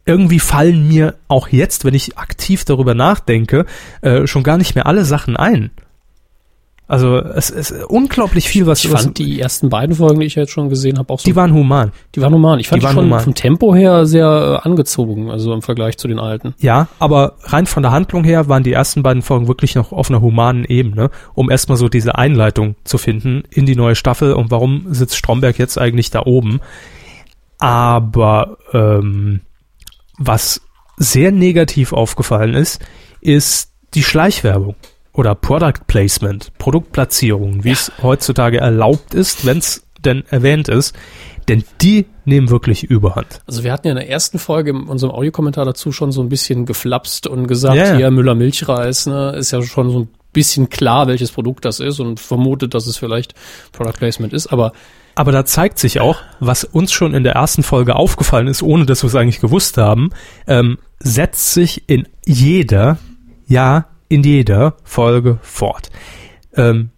irgendwie fallen mir auch jetzt, wenn ich aktiv darüber nachdenke, äh, schon gar nicht mehr alle Sachen ein. Also es ist unglaublich viel, was ich fand die ersten beiden Folgen, die ich jetzt schon gesehen habe, auch so. Die waren human. Die waren human. Ich fand die, die schon human. vom Tempo her sehr äh, angezogen, also im Vergleich zu den alten. Ja, aber rein von der Handlung her waren die ersten beiden Folgen wirklich noch auf einer humanen Ebene, um erstmal so diese Einleitung zu finden in die neue Staffel und warum sitzt Stromberg jetzt eigentlich da oben. Aber ähm, was sehr negativ aufgefallen ist, ist die Schleichwerbung oder Product Placement, Produktplatzierung, wie ja. es heutzutage erlaubt ist, wenn es denn erwähnt ist. Denn die nehmen wirklich Überhand. Also wir hatten ja in der ersten Folge in unserem Audiokommentar dazu schon so ein bisschen geflapst und gesagt, ja, ja. hier Müller Milchreis, ne, ist ja schon so ein bisschen klar, welches Produkt das ist und vermutet, dass es vielleicht Product Placement ist, aber aber da zeigt sich auch, was uns schon in der ersten Folge aufgefallen ist, ohne dass wir es eigentlich gewusst haben, ähm, setzt sich in jeder, ja, in jeder Folge fort. Ähm,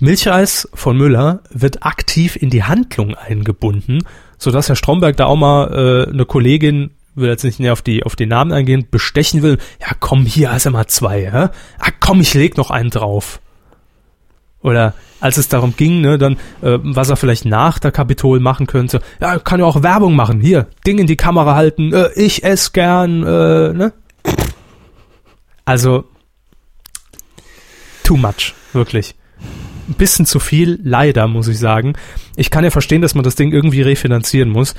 Milcheis von Müller wird aktiv in die Handlung eingebunden, so dass Herr Stromberg da auch mal äh, eine Kollegin will jetzt nicht näher auf die auf den Namen eingehen, bestechen will. Ja, komm, hier hast du mal zwei, hä? Ah, komm, ich leg noch einen drauf. Oder als es darum ging, ne, dann, äh, was er vielleicht nach der Kapitol machen könnte. Ja, kann ja auch Werbung machen. Hier, Ding in die Kamera halten. Äh, ich esse gern, äh, ne? Also, too much, wirklich. Ein bisschen zu viel, leider, muss ich sagen. Ich kann ja verstehen, dass man das Ding irgendwie refinanzieren muss,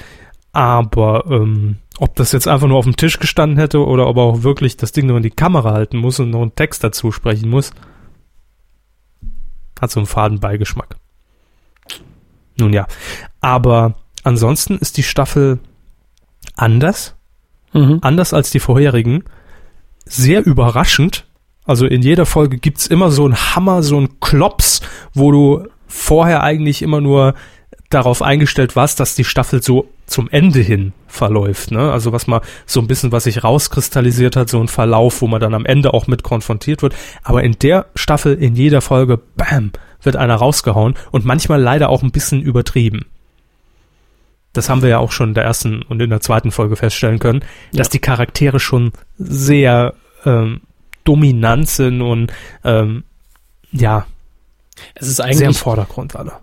aber ähm, ob das jetzt einfach nur auf dem Tisch gestanden hätte oder ob er auch wirklich das Ding nur in die Kamera halten muss und noch einen Text dazu sprechen muss, hat so einen faden Beigeschmack. Nun ja, aber ansonsten ist die Staffel anders, mhm. anders als die vorherigen, sehr überraschend also in jeder Folge gibt's immer so einen Hammer, so einen Klops, wo du vorher eigentlich immer nur darauf eingestellt warst, dass die Staffel so zum Ende hin verläuft. Ne? Also was mal so ein bisschen, was sich rauskristallisiert hat, so ein Verlauf, wo man dann am Ende auch mit konfrontiert wird. Aber in der Staffel, in jeder Folge, bam, wird einer rausgehauen und manchmal leider auch ein bisschen übertrieben. Das haben wir ja auch schon in der ersten und in der zweiten Folge feststellen können, ja. dass die Charaktere schon sehr ähm, dominant sind und ähm, ja, es ist eigentlich sehr im Vordergrund alle.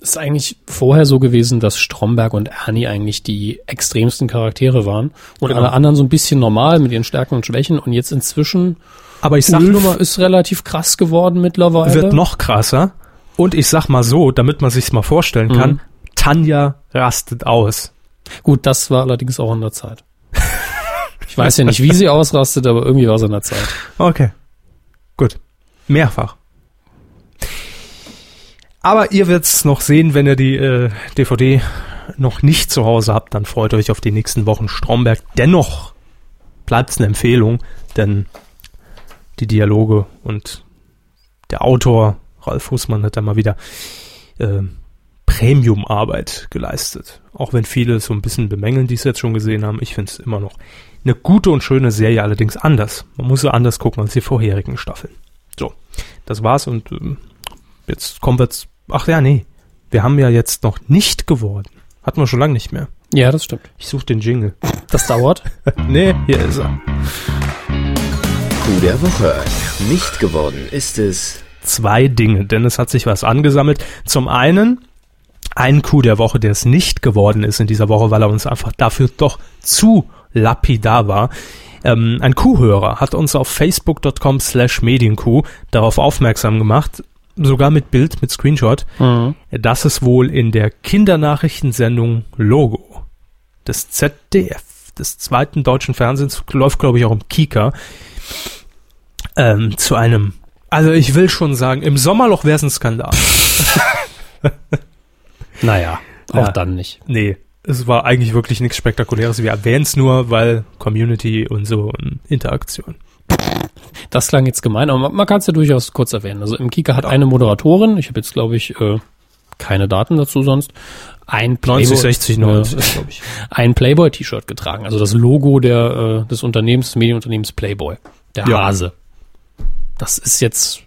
Es ist eigentlich vorher so gewesen, dass Stromberg und Ernie eigentlich die extremsten Charaktere waren und genau. alle anderen so ein bisschen normal mit ihren Stärken und Schwächen und jetzt inzwischen aber ich sag Ulf ist relativ krass geworden mittlerweile. Wird noch krasser. Und ich sag mal so, damit man sich's mal vorstellen kann, mhm. Tanja rastet aus. Gut, das war allerdings auch in der Zeit. Ich weiß ja nicht, wie sie ausrastet, aber irgendwie war es an der Zeit. Okay. Gut. Mehrfach. Aber ihr wird's noch sehen, wenn ihr die äh, DVD noch nicht zu Hause habt, dann freut euch auf die nächsten Wochen Stromberg. Dennoch bleibt's eine Empfehlung, denn die Dialoge und der Autor Ralf Fußmann hat da mal wieder äh, Premium-Arbeit geleistet. Auch wenn viele so ein bisschen bemängeln, die es jetzt schon gesehen haben. Ich finde es immer noch eine gute und schöne Serie, allerdings anders. Man muss sie anders gucken als die vorherigen Staffeln. So, das war's und ähm, jetzt kommen wir jetzt. Ach ja, nee. Wir haben ja jetzt noch nicht geworden. Hatten wir schon lange nicht mehr. Ja, das stimmt. Ich suche den Jingle. Das dauert? nee, hier ist er. Coup der Woche. Nicht geworden ist es. Zwei Dinge, denn es hat sich was angesammelt. Zum einen ein Coup der Woche, der es nicht geworden ist in dieser Woche, weil er uns einfach dafür doch zu lapidar war. Ähm, ein Kuhhörer hat uns auf facebook.com slash medienkuh darauf aufmerksam gemacht, sogar mit Bild, mit Screenshot. Mhm. Das ist wohl in der Kindernachrichtensendung Logo des ZDF, des zweiten deutschen Fernsehens, läuft glaube ich auch im Kika, ähm, zu einem, also ich will schon sagen, im Sommerloch wäre es ein Skandal. Naja, auch Ja. dann nicht. nee, es war eigentlich wirklich nichts Spektakuläres. Wir erwähnen es nur, weil Community und so und Interaktion. Das klang jetzt gemein, aber man, man kann es ja durchaus kurz erwähnen. Also im Kika hat eine Moderatorin, ich habe jetzt glaube ich äh, keine Daten dazu sonst, ein 90, 60, 90, äh, glaube ich. ein Playboy-T-Shirt getragen. Also das Logo der, äh, des Unternehmens, des Medienunternehmens Playboy. Der Ja. Hase. Das ist jetzt.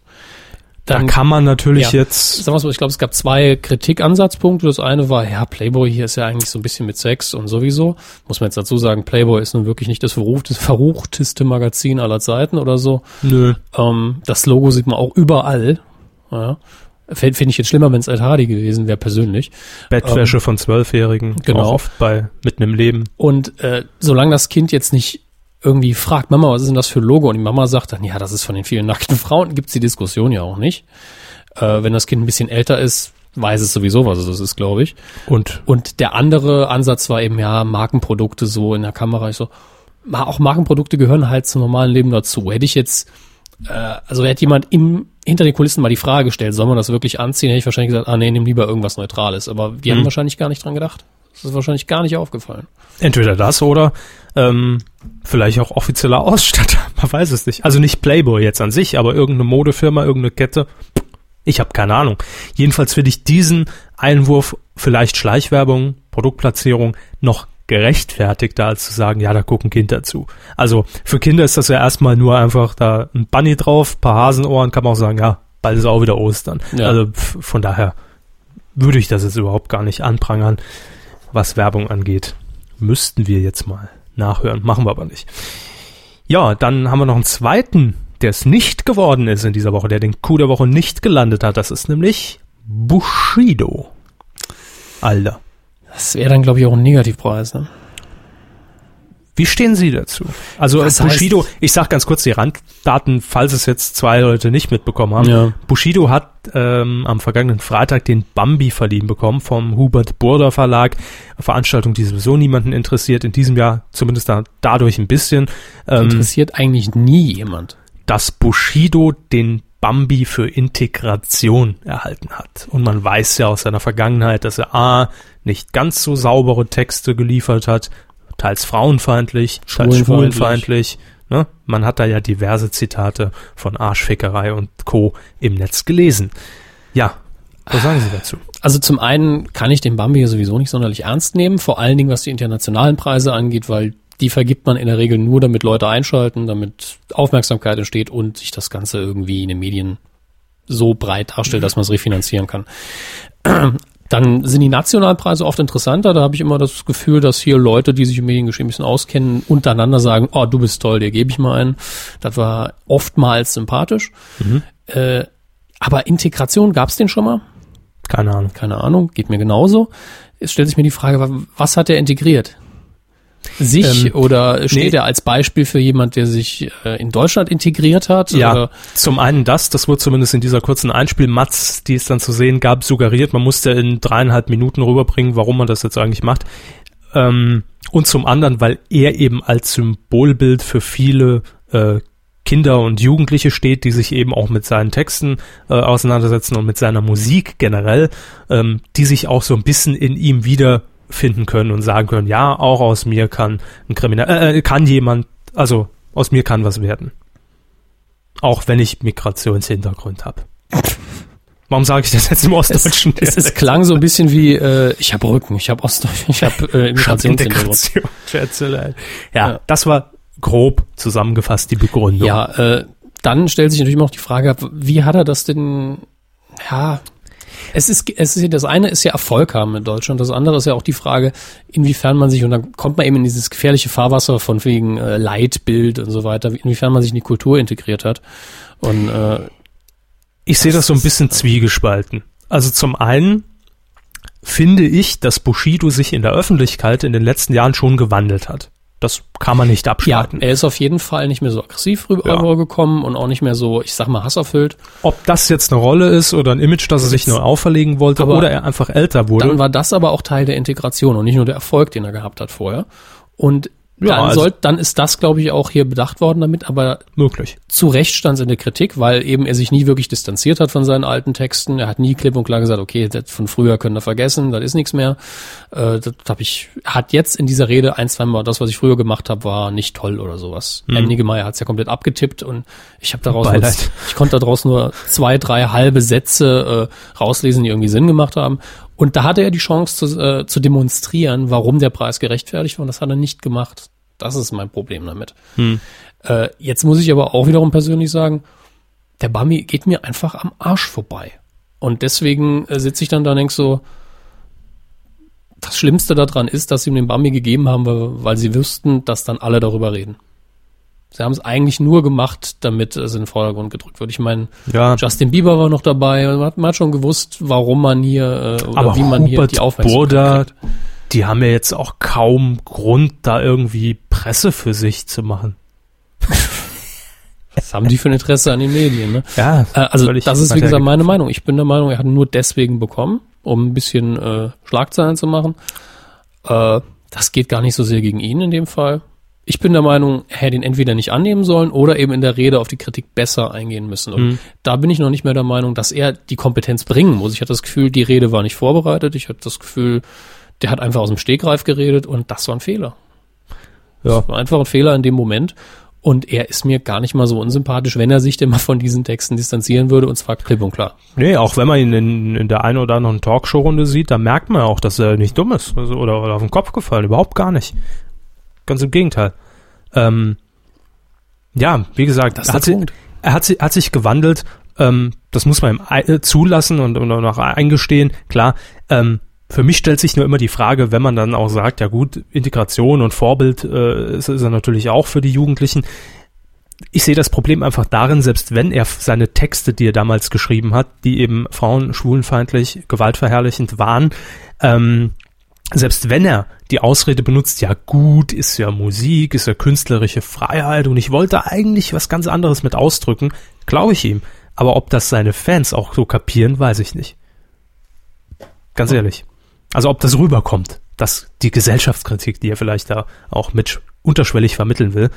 Da dann- kann man natürlich Ja. jetzt, Sagen wir so, ich glaube, es gab zwei Kritikansatzpunkte. Das eine war, ja, Playboy hier ist ja eigentlich so ein bisschen mit Sex und sowieso. Muss man jetzt dazu sagen, Playboy ist nun wirklich nicht das verruchteste, Magazin aller Zeiten oder so. nö, Ähm, das Logo sieht man auch überall. Ja. Fände find ich jetzt schlimmer, wenn es Ed Hardy gewesen wäre, persönlich. Bettwäsche von Zwölfjährigen, genau. auch oft bei mitten im Leben. Und äh, solange das Kind jetzt nicht irgendwie fragt, Mama, was ist denn das für ein Logo? Und die Mama sagt dann, ja, das ist von den vielen nackten Frauen, gibt's die Diskussion ja auch nicht. Äh, wenn das Kind ein bisschen älter ist, weiß es sowieso, was es ist, glaube ich. Und Und der andere Ansatz war eben, ja, Markenprodukte so in der Kamera. Ich so, auch Markenprodukte gehören halt zum normalen Leben dazu. Hätte ich jetzt, äh, also hätte jemand im, hinter den Kulissen mal die Frage gestellt, soll man das wirklich anziehen, hätte ich wahrscheinlich gesagt, ah nee, nimm lieber irgendwas Neutrales. Aber die haben Mhm. wahrscheinlich gar nicht dran gedacht. Das ist wahrscheinlich gar nicht aufgefallen. entweder das oder ähm, vielleicht auch offizieller Ausstatter. Man weiß es nicht. Also nicht Playboy jetzt an sich, aber irgendeine Modefirma, irgendeine Kette. Ich habe keine Ahnung. Jedenfalls finde ich diesen Einwurf, vielleicht Schleichwerbung, Produktplatzierung, noch gerechtfertigter, als zu sagen, ja, da guckt ein Kind dazu. Also für Kinder ist das ja erstmal nur einfach da ein Bunny drauf, paar Hasenohren, kann man auch sagen, ja, bald ist auch wieder Ostern. Ja. Also von daher würde ich das jetzt überhaupt gar nicht anprangern, was Werbung angeht. Müssten wir jetzt mal nachhören, machen wir aber nicht. Ja, dann haben wir noch einen zweiten, der es nicht geworden ist in dieser Woche, der den Coup der Woche nicht gelandet hat. Das ist nämlich Bushido. Alter. Das wäre dann, glaube ich, auch ein Negativpreis. Ne? Wie stehen Sie dazu? Also Was Bushido, heißt- ich sage ganz kurz die Randdaten, falls es jetzt zwei Leute nicht mitbekommen haben. Ja. Bushido hat ähm, am vergangenen Freitag den Bambi verliehen bekommen vom Hubert Burda Verlag. Eine Veranstaltung, die sowieso niemanden interessiert. In diesem Jahr zumindest da, dadurch ein bisschen. Ähm, Interessiert eigentlich nie jemand. dass Bushido den Bambi für Integration erhalten hat. Und man weiß ja aus seiner Vergangenheit, dass er A, nicht ganz so saubere Texte geliefert hat, teils frauenfeindlich, teils Schwulenfeindlich. Ne? Man hat da ja diverse Zitate von Arschfickerei und Co. im Netz gelesen. Ja, was sagen Sie dazu? Also zum einen kann ich den Bambi sowieso nicht sonderlich ernst nehmen, vor allen Dingen was die internationalen Preise angeht, weil die vergibt man in der Regel nur, damit Leute einschalten, damit Aufmerksamkeit entsteht und sich das Ganze irgendwie in den Medien so breit darstellt, dass man es refinanzieren kann. Dann sind die nationalen Preise oft interessanter. Da habe ich immer das Gefühl, dass hier Leute, die sich im Mediengeschehen ein bisschen auskennen, untereinander sagen, oh, du bist toll, dir gebe ich mal einen. Das war oftmals sympathisch. Äh, aber Integration, gab's den schon mal? Keine Ahnung. keine Ahnung, geht mir genauso. Es stellt sich mir die Frage, wa- was hat er integriert? Sich Ähm, oder steht nee. er als Beispiel für jemand, der sich äh, in Deutschland integriert hat? Ja, Oder, zum einen das, das wurde zumindest in dieser kurzen Einspielmatz, die es dann zu sehen gab, suggeriert. Man musste in dreieinhalb Minuten rüberbringen, warum man das jetzt eigentlich macht. Ähm, und zum anderen, weil er eben als Symbolbild für viele äh, Kinder und Jugendliche steht, die sich eben auch mit seinen Texten äh, auseinandersetzen und mit seiner Musik generell, ähm, die sich auch so ein bisschen in ihm wiederfinden können und sagen können, ja, auch aus mir kann ein Kriminal, äh, kann jemand, also aus mir kann was werden. Auch wenn ich Migrationshintergrund habe. Warum sage ich das jetzt im Ostdeutschen? es, es klang so ein bisschen wie, äh, ich habe Rücken, ich habe Ostdeutsch, ich habe äh. Schätzelein. Ja, Ja. das war grob zusammengefasst die Begründung. Ja, äh, dann stellt sich natürlich immer noch die Frage, wie hat er das denn, ja, es ist, es ist, das eine ist ja Erfolg haben in Deutschland, das andere ist ja auch die Frage, inwiefern man sich, und dann kommt man eben in dieses gefährliche Fahrwasser von wegen äh, Leitbild und so weiter, inwiefern man sich in die Kultur integriert hat. Und äh, Ich sehe das so ein bisschen zwiegespalten. Also zum einen finde ich, dass Bushido sich in der Öffentlichkeit in den letzten Jahren schon gewandelt hat. Das kann man nicht Ja, abstreiten. er ist auf jeden Fall nicht mehr so aggressiv rüber Ja. rübergekommen und auch nicht mehr so, ich sag mal, hasserfüllt. Ob das jetzt eine Rolle ist oder ein Image, das er sich nur auferlegen wollte Aber oder er einfach älter wurde. Dann war das aber auch Teil der Integration und nicht nur der Erfolg, den er gehabt hat vorher. Und Ja, dann, also- soll, dann ist das, glaube ich, auch hier bedacht worden damit, aber möglich. zu Recht stand es in der Kritik, weil eben er sich nie wirklich distanziert hat von seinen alten Texten. Er hat nie klipp und klar gesagt, okay, das von früher können wir vergessen, das ist nichts mehr. Äh, das hab ich, hat jetzt in dieser Rede ein, zwei Mal, das, was ich früher gemacht habe, war nicht toll oder sowas. Mhm. Herr Niggemeier hat es ja komplett abgetippt und ich habe daraus, nur, ich konnte daraus nur zwei, drei halbe Sätze äh, rauslesen, die irgendwie Sinn gemacht haben. Und da hatte er die Chance zu, äh, zu demonstrieren, warum der Preis gerechtfertigt war und das hat er nicht gemacht. Das ist mein Problem damit. Äh, jetzt muss ich aber auch wiederum persönlich sagen, der Bambi geht mir einfach am Arsch vorbei. Und deswegen äh, sitze ich dann da und denk so, das Schlimmste daran ist, dass sie ihm den Bambi gegeben haben, weil, weil sie wüssten, dass dann alle darüber reden. Sie haben es eigentlich nur gemacht, damit es in den Vordergrund gedrückt wird. Ich meine, Ja, Justin Bieber war noch dabei. Man hat, man hat schon gewusst, warum man hier äh, oder aber wie man hier Hubert die Aufmerksamkeit Burda, die haben ja jetzt auch kaum Grund, da irgendwie Presse für sich zu machen. Was haben die für ein Interesse an den Medien? Ne? Ja, Äh, also das ist wie gesagt meine Meinung. Ich bin der Meinung, er hat nur deswegen bekommen, um ein bisschen äh, Schlagzeilen zu machen. Äh, das geht gar nicht so sehr gegen ihn in dem Fall. Ich bin der Meinung, er hätte ihn entweder nicht annehmen sollen oder eben in der Rede auf die Kritik besser eingehen müssen. Und Mhm. da bin ich noch nicht mehr der Meinung, dass er die Kompetenz bringen muss. Ich hatte das Gefühl, die Rede war nicht vorbereitet. Ich hatte das Gefühl, der hat einfach aus dem Stegreif geredet und das war ein Fehler. Ja. War einfach ein Fehler in dem Moment. Und er ist mir gar nicht mal so unsympathisch, wenn er sich denn mal von diesen Texten distanzieren würde, und zwar klipp und klar. Nee, auch wenn man ihn in, in der einen oder anderen Talkshow-Runde sieht, da merkt man auch, dass er nicht dumm ist also, oder, oder auf den Kopf gefallen. Überhaupt gar nicht. Ganz im Gegenteil. Ähm, ja, wie gesagt, Das ist er, hat der si- Punkt. er hat, hat sich gewandelt. Ähm, das muss man ihm äh, zulassen und, und auch eingestehen. Klar, ähm, für mich stellt sich nur immer die Frage, wenn man dann auch sagt, ja gut, Integration und Vorbild äh, ist, ist er natürlich auch für die Jugendlichen ich sehe das Problem einfach darin, selbst wenn er seine Texte, die er damals geschrieben hat, die eben frauen, schwulenfeindlich, gewaltverherrlichend waren, ähm, selbst wenn er die Ausrede benutzt, ja gut, ist ja Musik, ist ja künstlerische Freiheit und ich wollte eigentlich was ganz anderes mit ausdrücken, glaube ich ihm. Aber ob das seine Fans auch so kapieren, weiß ich nicht. Ganz ehrlich. Also ob das rüberkommt, dass die Gesellschaftskritik, die er vielleicht da auch mit unterschwellig vermitteln will,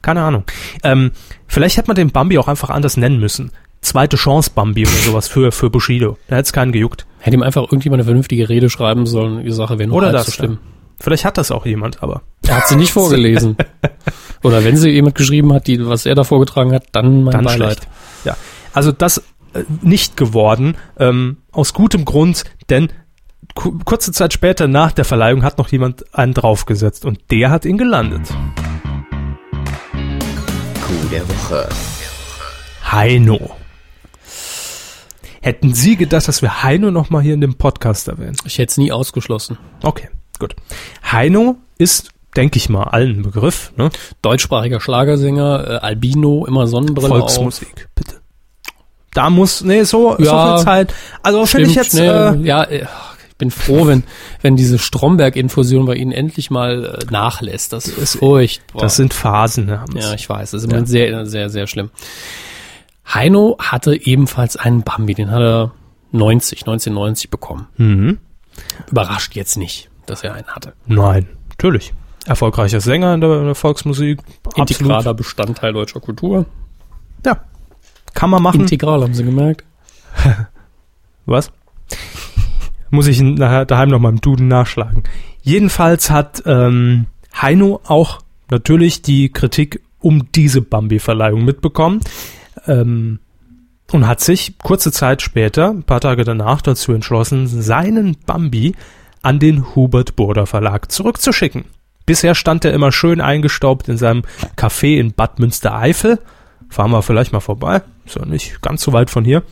keine Ahnung. Ähm, vielleicht hätte man den Bambi auch einfach anders nennen müssen. Zweite Chance Bambi oder sowas für, für Bushido. Da hätte es keinen gejuckt. Hätte ihm einfach irgendjemand eine vernünftige Rede schreiben sollen, die Sache wäre nur Oder halb das, so schlimm. Vielleicht hat das auch jemand, aber. Er hat sie nicht vorgelesen. Oder wenn sie jemand geschrieben hat, die, was er da vorgetragen hat, dann mein Dann Beileid. schlecht. Ja. Also das äh, nicht geworden, ähm, aus gutem Grund, denn ku kurze Zeit später nach der Verleihung hat noch jemand einen draufgesetzt und der hat ihn gelandet. Coup der Woche. Heino. Hätten Sie gedacht, dass wir Heino nochmal hier in dem Podcast erwähnen? Ich hätte es nie ausgeschlossen. Okay, gut. Heino ist, denke ich mal, allen Begriff, ne? Deutschsprachiger Schlagersänger, äh, Albino, immer Sonnenbrille auf. Volksmusik, bitte. Da muss, nee, so, Ja, so viel Zeit. Also finde ich jetzt, nee, äh, ja, äh, ich bin froh, wenn, wenn diese Stromberg-Infusion bei Ihnen endlich mal äh, nachlässt. Das ist furchtbar. das sind Phasen. Ne. Ja, ich weiß, das ist Moment sehr, sehr, sehr schlimm. Heino hatte ebenfalls einen Bambi, den hat er 90, 1990 bekommen. Mhm. Überrascht jetzt nicht, dass er einen hatte. Nein, natürlich. Erfolgreicher Sänger in der, in der Volksmusik. Absolut. Integraler Bestandteil deutscher Kultur. Ja. Kann man machen. Integral, haben Sie gemerkt? Was? Muss ich nachher daheim noch mal im Duden nachschlagen. Jedenfalls hat ähm, Heino auch natürlich die Kritik um diese Bambi-Verleihung mitbekommen ähm, und hat sich kurze Zeit später, ein paar Tage danach, dazu entschlossen, seinen Bambi an den Hubert Burda Verlag zurückzuschicken. Bisher stand er immer schön eingestaubt in seinem Café in Bad Münstereifel. Fahren wir vielleicht mal vorbei. Ist ja nicht ganz so weit von hier.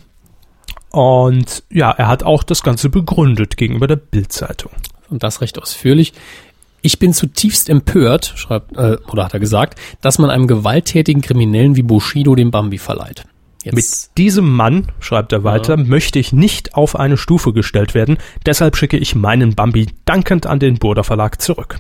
Und ja, er hat auch das Ganze begründet gegenüber der Bildzeitung. Und das recht ausführlich. Ich bin zutiefst empört, schreibt, äh, oder hat er gesagt, dass man einem gewalttätigen Kriminellen wie Bushido den Bambi verleiht. Jetzt, Mit diesem Mann, schreibt er weiter, möchte ich nicht auf eine Stufe gestellt werden. Deshalb schicke ich meinen Bambi dankend an den Burda Verlag zurück.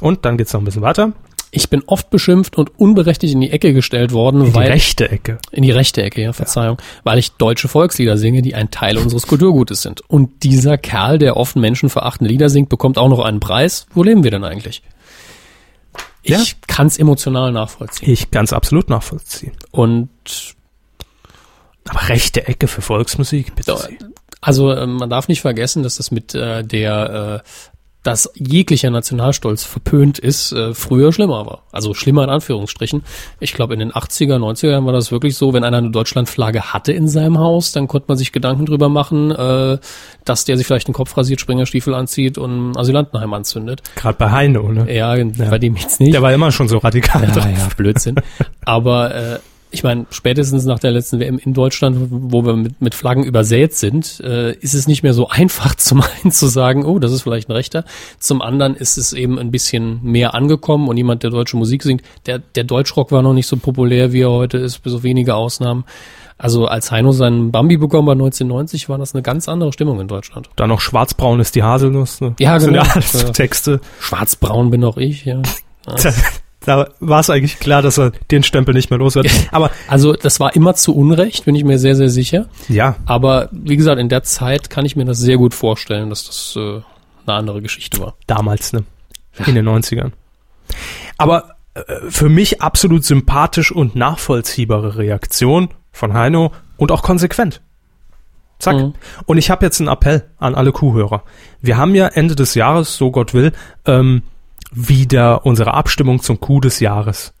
Und dann geht's noch ein bisschen weiter. Ich bin oft beschimpft und unberechtigt in die Ecke gestellt worden, In die weil rechte Ecke. in die rechte Ecke, ja, Verzeihung, weil ich deutsche Volkslieder singe, die ein Teil unseres Kulturgutes sind. Und dieser Kerl, der oft menschenverachtende Lieder singt, bekommt auch noch einen Preis. Wo leben wir denn eigentlich? Ich Ja. kann's emotional nachvollziehen. Ich ganz absolut nachvollziehen. Und Aber rechte Ecke für Volksmusik, bitte. Ja, Sie. Also äh, man darf nicht vergessen, dass das mit äh, der, äh, dass jeglicher Nationalstolz verpönt ist, äh, früher schlimmer war. Also schlimmer in Anführungsstrichen. Ich glaube, in den 80er, 90er Jahren war das wirklich so, wenn einer eine Deutschlandflagge hatte in seinem Haus, dann konnte man sich Gedanken drüber machen, äh, dass der sich vielleicht den Kopf rasiert, Springerstiefel anzieht und ein Asylantenheim anzündet. Gerade bei Heino, ne? Ja, bei dem jetzt nicht. Der war immer schon so radikal Ja, drauf. ja, Blödsinn. Aber äh, ich meine, spätestens nach der letzten WM in Deutschland, wo wir mit, mit Flaggen übersät sind, äh, ist es nicht mehr so einfach zum einen zu sagen, oh, das ist vielleicht ein Rechter. Zum anderen ist es eben ein bisschen mehr angekommen und jemand, der deutsche Musik singt, der, der Deutschrock war noch nicht so populär, wie er heute ist, bis auf wenige Ausnahmen. Also als Heino seinen Bambi bekommen war 1990, war das eine ganz andere Stimmung in Deutschland. Dann noch schwarzbraun ist die Haselnuss. Ne? Ja, Das sind genau. Ja, alles. Texte. Schwarzbraun bin auch ich, ja. Da, war es eigentlich klar, dass er den Stempel nicht mehr los wird. Aber Also das war immer zu Unrecht, bin ich mir sehr, sehr sicher. ja, Aber wie gesagt, in der Zeit kann ich mir das sehr gut vorstellen, dass das äh, eine andere Geschichte war. damals, ne? In den 90ern. Aber äh, für mich absolut sympathisch und nachvollziehbare Reaktion von Heino und auch konsequent. Zack. Mhm. Und ich habe jetzt einen Appell an alle Kuhhörer. Wir haben ja Ende des Jahres, so Gott will, ähm, wieder unsere Abstimmung zum Coup des Jahres.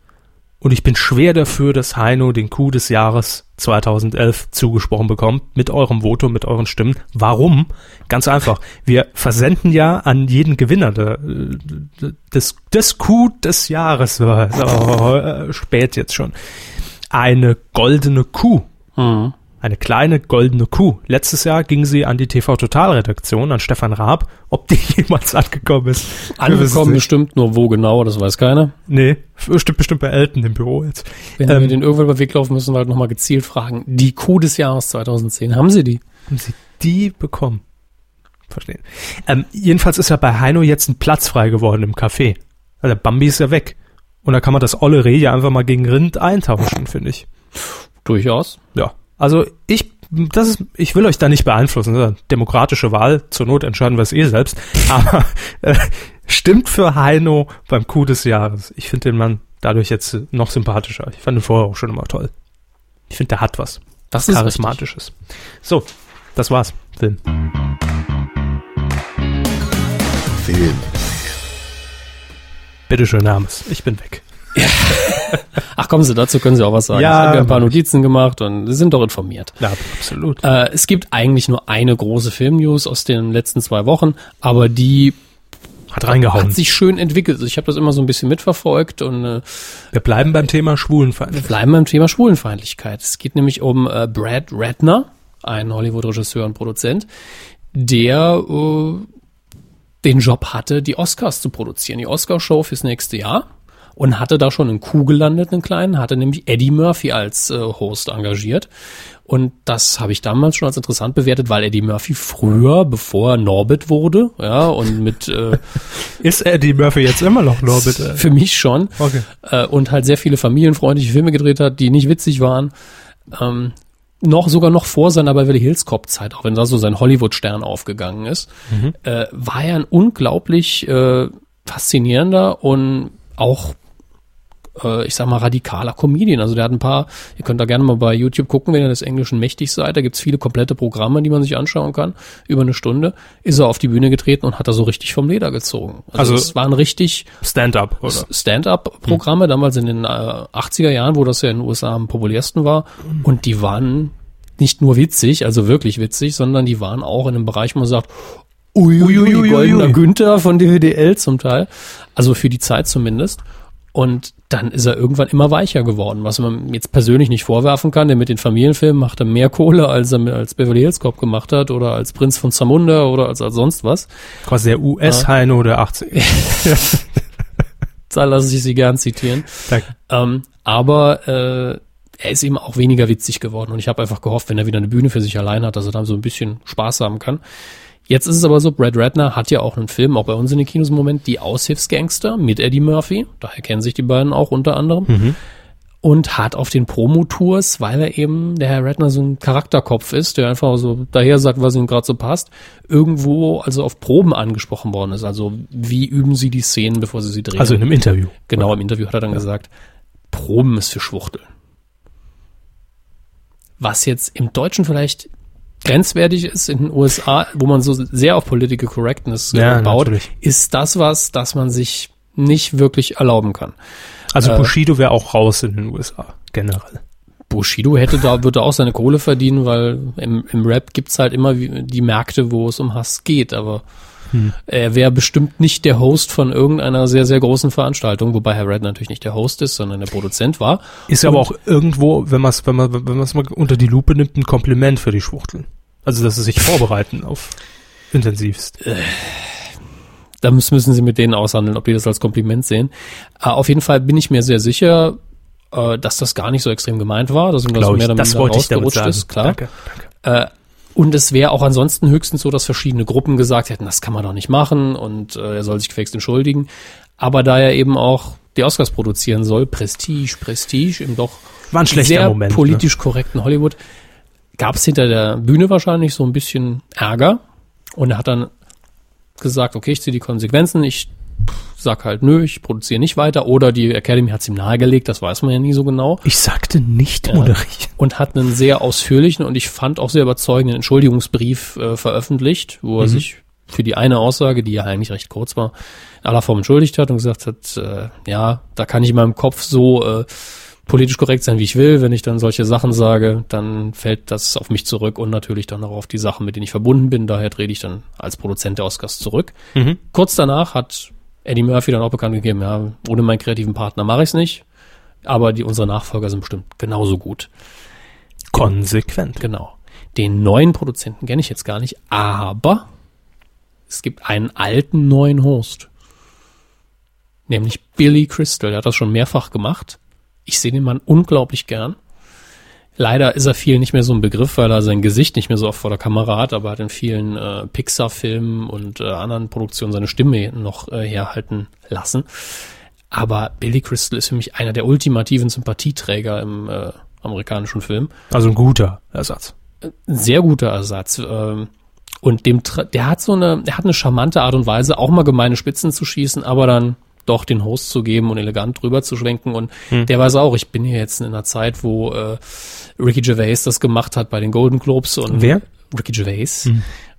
Und ich bin schwer dafür, dass Heino den Coup des Jahres 2011 zugesprochen bekommt, mit eurem Votum, mit euren Stimmen. Warum? Ganz einfach. Wir versenden ja an jeden Gewinner des, Coup des Jahres, so, äh, spät jetzt schon, eine goldene Kuh. Eine kleine goldene Kuh. Letztes Jahr ging sie an die TV Total Redaktion, an Stefan Raab. Ob die jemals angekommen ist? Angekommen bestimmt, nur wo genau, das weiß keiner. Nee, bestimmt, bestimmt bei Elton im Büro jetzt. Wenn Ähm, wir den irgendwann über den Weg laufen, müssen wir halt nochmal gezielt fragen. Die Kuh des Jahres 2010, haben Sie die? Haben sie die bekommen? Verstehen. Ähm, jedenfalls ist ja bei Heino jetzt ein Platz frei geworden im Café. Weil der Bambi ist ja weg. Und da kann man das olle Reh ja einfach mal gegen Rind eintauschen, finde ich. Durchaus. Ja. Also ich, das ist, ich will euch da nicht beeinflussen. Demokratische Wahl. Zur Not entscheiden wir es eh selbst. Aber äh, stimmt für Heino beim Coup des Jahres. Ich finde den Mann dadurch jetzt noch sympathischer. Ich fand ihn vorher auch schon immer toll. Ich finde, der hat was. Das ist Charismatisches. So, das war's. Film. Film. Bitteschön, Hermes. Ich bin weg. Ach kommen Sie, dazu können Sie auch was sagen. Ja, ich habe ja ein paar. Notizen gemacht und Sie sind doch informiert. Ja, absolut. Äh, es gibt eigentlich nur eine große Film-News aus den letzten zwei Wochen, aber die Hat reingehauen. hat sich schön entwickelt. Also ich habe das immer so ein bisschen mitverfolgt und äh, Wir bleiben beim Thema Schwulenfeindlichkeit. bleiben beim Thema Schwulenfeindlichkeit. Es geht nämlich um äh, Brad Ratner, ein Hollywood-Regisseur und Produzent, der äh, den Job hatte, die Oscars zu produzieren, die Oscarshow fürs nächste Jahr. Und hatte da schon einen Coup gelandet, einen kleinen, hatte nämlich Eddie Murphy als äh, Host engagiert. Und das habe ich damals schon als interessant bewertet, weil Eddie Murphy früher, bevor er Norbit wurde, ja, und mit äh, Ist Eddie Murphy jetzt immer noch Norbit? äh? für mich schon, Okay. äh, und halt sehr viele familienfreundliche Filme gedreht hat, die nicht witzig waren. Ähm, noch sogar noch vor seiner Beverly Hills Cop Zeit, auch wenn da so sein Hollywood Stern aufgegangen ist, äh, war er ein unglaublich äh, faszinierender und auch äh, ich sag mal radikaler Comedian. Also der hat ein paar, ihr könnt da gerne mal bei YouTube gucken, wenn ihr des Englischen mächtig seid, da gibt's viele komplette Programme, die man sich anschauen kann. Über eine Stunde ist er auf die Bühne getreten und hat da so richtig vom Leder gezogen. Also, Also- es waren richtig Stand-up, oder? Stand-up-Programme, damals in den äh, 80er Jahren, wo das ja in den USA am populärsten war. Und die waren nicht nur witzig, also wirklich witzig, sondern die waren auch in einem Bereich, wo man sagt, uiuiui, Ui, ui, ui, goldener. Günther von DWDL zum Teil. Also für die Zeit zumindest. Und dann ist er irgendwann immer weicher geworden, was man jetzt persönlich nicht vorwerfen kann, denn mit den Familienfilmen macht er mehr Kohle, als er als Beverly Hills Cop gemacht hat oder als Prinz von Zamunda oder als, als sonst was. Quasi der US-Heino der 80er. Da lasse ich Sie gern zitieren. Danke. Ähm, aber äh, er ist eben auch weniger witzig geworden und ich habe einfach gehofft, wenn er wieder eine Bühne für sich allein hat, dass er dann so ein bisschen Spaß haben kann. Jetzt ist es aber so, Brad Ratner hat ja auch einen Film, auch bei uns in den Kinos im Moment, Die Aushilfsgangster mit Eddie Murphy. Daher kennen sich die beiden auch unter anderem. Mhm. Und hat auf den Promotours, weil er eben der Herr Ratner so ein Charakterkopf ist, der einfach so daher sagt, was ihm gerade so passt, irgendwo also auf Proben angesprochen worden ist. Also wie üben sie die Szenen, bevor sie sie drehen? Also in einem Interview. Genau, im Interview hat er dann gesagt, Proben ist für Schwuchteln. Was jetzt im Deutschen vielleicht grenzwertig ist in den USA, wo man so sehr auf Political Correctness äh, Ja, baut, natürlich. ist das was, das man sich nicht wirklich erlauben kann. Also Äh, Bushido wäre auch raus in den USA, generell. Bushido hätte da, würde auch seine Kohle verdienen, weil im, im Rap gibt's halt immer die Märkte, wo es um Hass geht, aber Hm. er wäre bestimmt nicht der Host von irgendeiner sehr, sehr großen Veranstaltung, wobei Herr Red natürlich nicht der Host ist, sondern der Produzent war. Ist aber auch irgendwo, wenn man es wenn man, wenn man's mal unter die Lupe nimmt, ein Kompliment für die Schwuchteln. Also, dass sie sich vorbereiten auf intensivst. Da müssen sie mit denen aushandeln, ob die das als Kompliment sehen. Äh, auf jeden Fall bin ich mir sehr sicher, äh, dass das gar nicht so extrem gemeint war, dass ihm das mehr ich, oder das minder wollte ich damit rausgerutscht sagen. ist, klar. Danke, danke. Äh, und es wäre auch ansonsten höchstens so, dass verschiedene Gruppen gesagt hätten, das kann man doch nicht machen und äh, er soll sich gefälligst entschuldigen. Aber da er eben auch die Oscars produzieren soll, Prestige, Prestige im doch War ein schlechter sehr Moment. ne? politisch korrekten Hollywood, gab es hinter der Bühne wahrscheinlich so ein bisschen Ärger und er hat dann gesagt, okay, ich ziehe die Konsequenzen, ich sag halt, nö, ich produziere nicht weiter oder die Academy hat es ihm nahegelegt, das weiß man ja nie so genau? Ich sagte nicht Ja. moderieren. und hat einen sehr ausführlichen und ich fand auch sehr überzeugenden Entschuldigungsbrief äh, veröffentlicht, wo er Mhm. sich für die eine Aussage, die ja eigentlich recht kurz war, in aller Form entschuldigt hat und gesagt hat, äh, ja, da kann ich in meinem Kopf so äh, politisch korrekt sein, wie ich will. Wenn ich dann solche Sachen sage, dann fällt das auf mich zurück und natürlich dann auch auf die Sachen, mit denen ich verbunden bin. Daher trete ich dann als Produzent der Oscars zurück. Mhm. Kurz danach hat Eddie Murphy dann auch bekannt gegeben, ja, ohne meinen kreativen Partner mache ich es nicht. Aber die unsere Nachfolger sind bestimmt genauso gut. Konsequent. Genau. Den neuen Produzenten kenne ich jetzt gar nicht, aber es gibt einen alten neuen Host. Nämlich Billy Crystal. Der hat das schon mehrfach gemacht. Ich sehe den Mann unglaublich gern. Leider ist er viel nicht mehr so ein Begriff, weil er sein Gesicht nicht mehr so oft vor der Kamera hat, aber er hat in vielen äh, Pixar-Filmen und äh, anderen Produktionen seine Stimme noch äh, herhalten lassen. Aber Billy Crystal ist für mich einer der ultimativen Sympathieträger im äh, amerikanischen Film Also ein guter Ersatz. ein sehr guter Ersatz. ähm, Und dem, der hat so eine, der hat eine charmante Art und Weise, auch mal gemeine Spitzen zu schießen, aber dann doch den Host zu geben und elegant drüber zu schwenken. Und der weiß auch, ich bin hier jetzt in einer Zeit, wo äh, Ricky Gervais das gemacht hat bei den Golden Globes und Wer? Ricky Gervais.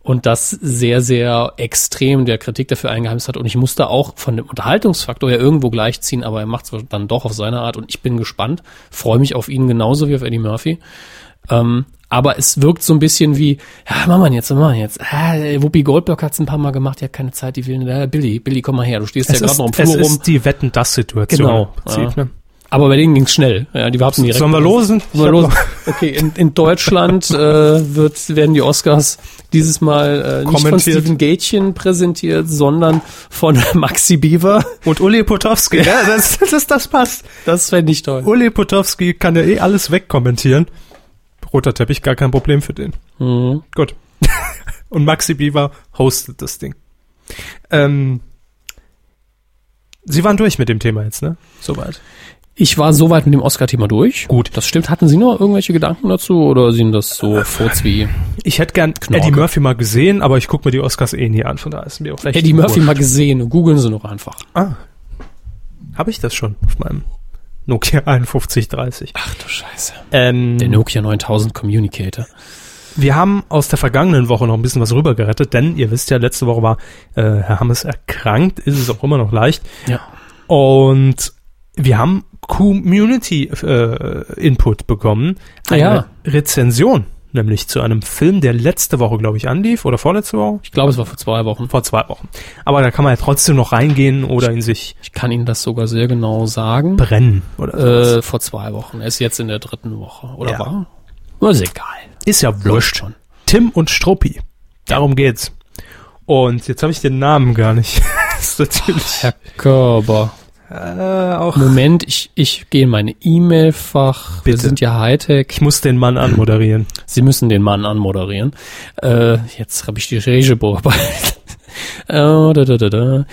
Und das sehr, sehr extrem der Kritik dafür eingeheimst hat. Und ich musste auch von dem Unterhaltungsfaktor her irgendwo gleichziehen, aber er macht es dann doch auf seine Art. Und ich bin gespannt, freue mich auf ihn genauso wie auf Eddie Murphy. Ähm, aber es wirkt so ein bisschen wie, ja, machen wir jetzt, machen wir jetzt? Ah, Whoopi Goldberg hat es ein paar Mal gemacht, die hat keine Zeit, die will, äh, Billy, Billy, komm mal her, du stehst Es, ja gerade noch im es Flur rum. ist die Wetten-Das-Situation. Genau, Prinzip, ja. ne? Aber bei denen ging's schnell. Ja, die warten direkt. Sollen wir losen? Sollen wir losen? Okay, in, in Deutschland äh, wird, werden die Oscars dieses Mal äh, nicht von. Steven Gätchen präsentiert, sondern von Maxi Beaver. Und Uli Potowski. Ja, das, das, das passt. Das fände ich toll. Uli Potowski kann ja eh alles wegkommentieren. Roter Teppich, gar kein Problem für den. Mhm. Gut. Und Maxi Beaver hostet das Ding. Ähm, Sie waren durch mit dem Thema jetzt, ne? Soweit. Ich war soweit mit dem Oscar-Thema durch. Gut. Das stimmt. Hatten Sie noch irgendwelche Gedanken dazu oder sind das so Furz wie Ich hätte gern Knorke. Eddie Murphy mal gesehen, aber ich gucke mir die Oscars eh nie an, von daher ist mir auch vielleicht Eddie Murphy wurscht. mal gesehen? Googeln Sie noch einfach. Ah. Habe ich das schon auf meinem Nokia 5130. Ach du Scheiße. Ähm, Der Nokia 9000 Communicator. Wir haben aus der vergangenen Woche noch ein bisschen was rübergerettet, denn ihr wisst ja, letzte Woche war äh, Herr Hammes erkrankt, ist es auch immer noch leicht. Ja. Und wir haben Community äh, Input bekommen. Ah, Eine ja. Rezension, nämlich zu einem Film, der letzte Woche, glaube ich, anlief oder vorletzte Woche. Ich glaube, es war vor zwei Wochen. Vor zwei Wochen. Aber da kann man ja trotzdem noch reingehen oder in sich Ich kann Ihnen das sogar sehr genau sagen. brennen oder sowas. Äh, vor zwei Wochen. Er ist jetzt in der dritten Woche. Oder Ja. war? Ist egal. Ist ja wurscht. schon. Tim und Struppi. Darum geht's. Und jetzt habe ich den Namen gar nicht. ist natürlich Herr Körber. Äh, auch. Moment, ich, ich gehe in mein E-Mail-Fach. Wir sind ja Hightech. Ich muss den Mann anmoderieren. Sie müssen den Mann anmoderieren. Äh, jetzt habe ich die Regie bearbeitet. äh, da, da, da, da.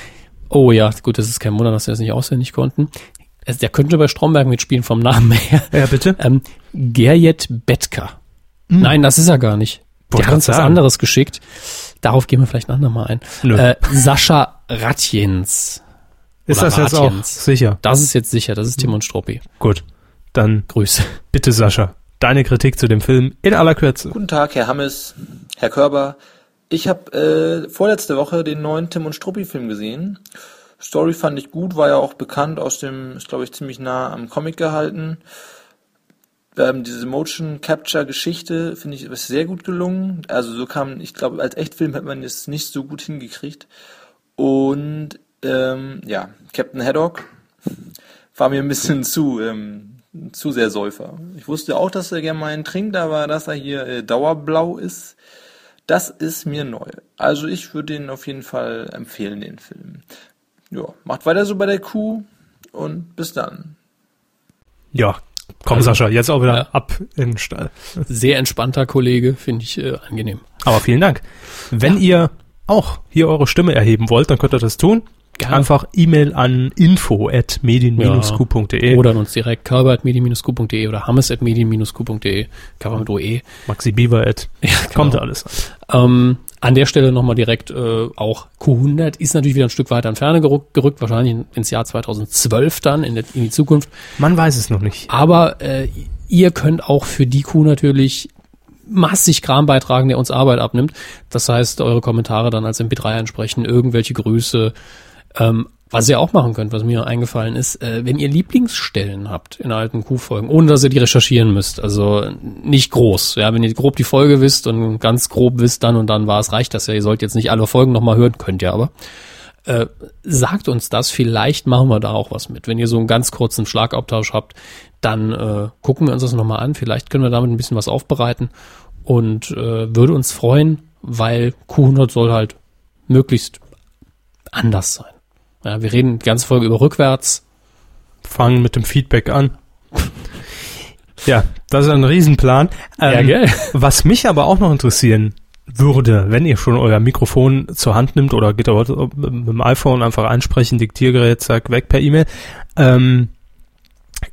Oh ja, gut, das ist kein Wunder, dass wir das nicht auswendig konnten. Also, der könnte bei Stromberg mitspielen vom Namen her. Ja, bitte? Ähm, Gerjet Betka. Nein, das ist er gar nicht. Wollte Der hat uns was anderes geschickt. Darauf gehen wir vielleicht ein andermal ein. Nö. Äh, Sascha Ratjens. Ist das jetzt auch sicher? Das ist jetzt sicher, das ist Timon Struppi. Gut. Dann Grüße. bitte, Sascha, deine Kritik zu dem Film in aller Kürze. Guten Tag, Herr Hammes, Herr Körber. Ich habe äh, vorletzte Woche den neuen Tim und Struppi-Film gesehen. Story fand ich gut, war ja auch bekannt aus dem, ist glaube ich ziemlich nah am Comic gehalten. Ähm, diese Motion Capture Geschichte finde ich ist sehr gut gelungen. Also so kam, ich glaube, als Echtfilm hat man es nicht so gut hingekriegt. Und ähm, ja, Captain Haddock war mir ein bisschen zu ähm, zu sehr Säufer. Ich wusste auch, dass er gerne mal einen trinkt, aber dass er hier äh, dauerblau ist, das ist mir neu. Also ich würde den auf jeden Fall empfehlen, den Film. Ja, macht weiter so bei der Kuh und bis dann. Ja, komm, Also, Sascha, jetzt auch wieder ja. ab in den Stall. Sehr entspannter Kollege, finde ich äh, angenehm. Aber vielen Dank. Wenn ihr auch hier eure Stimme erheben wollt, dann könnt ihr das tun. Gerne. Einfach E-Mail an info at medien-q.de. Oder an uns direkt körber.medien-q.de oder hammes.medien-q.de, Körper mit OE. Maxi Bieber at. Ja, Kommt genau. alles an. Ähm, an der Stelle nochmal direkt äh, auch Q100 ist natürlich wieder ein Stück weiter in Ferne gerückt, gerückt wahrscheinlich in- ins Jahr 2012 dann, in, der, in die Zukunft. Man weiß es noch nicht. Aber äh, ihr könnt auch für die Q natürlich massig Kram beitragen, der uns Arbeit abnimmt. Das heißt, eure Kommentare dann als MP3 ansprechen, irgendwelche Grüße. Ähm, was ihr auch machen könnt, was mir eingefallen ist, äh, wenn ihr Lieblingsstellen habt in alten Q-Folgen, ohne dass ihr die recherchieren müsst, also nicht groß, ja, wenn ihr grob die Folge wisst und ganz grob wisst, dann und dann war es, reicht das ja, ihr sollt jetzt nicht alle Folgen nochmal hören, könnt ihr aber äh, sagt uns das, vielleicht machen wir da auch was mit. Wenn ihr so einen ganz kurzen Schlagabtausch habt, dann äh, gucken wir uns das nochmal an. Vielleicht können wir damit ein bisschen was aufbereiten und äh, würde uns freuen, weil Q100 soll halt möglichst anders sein. Ja, wir reden die ganze Folge über rückwärts. Fangen mit dem Feedback an. Ja, das ist ein Riesenplan. Ja, Ähm, gell? Was mich aber auch noch interessieren würde, wenn ihr schon euer Mikrofon zur Hand nimmt oder geht aber mit dem iPhone einfach einsprechen, Diktiergerät, zack, weg per E-Mail, ähm,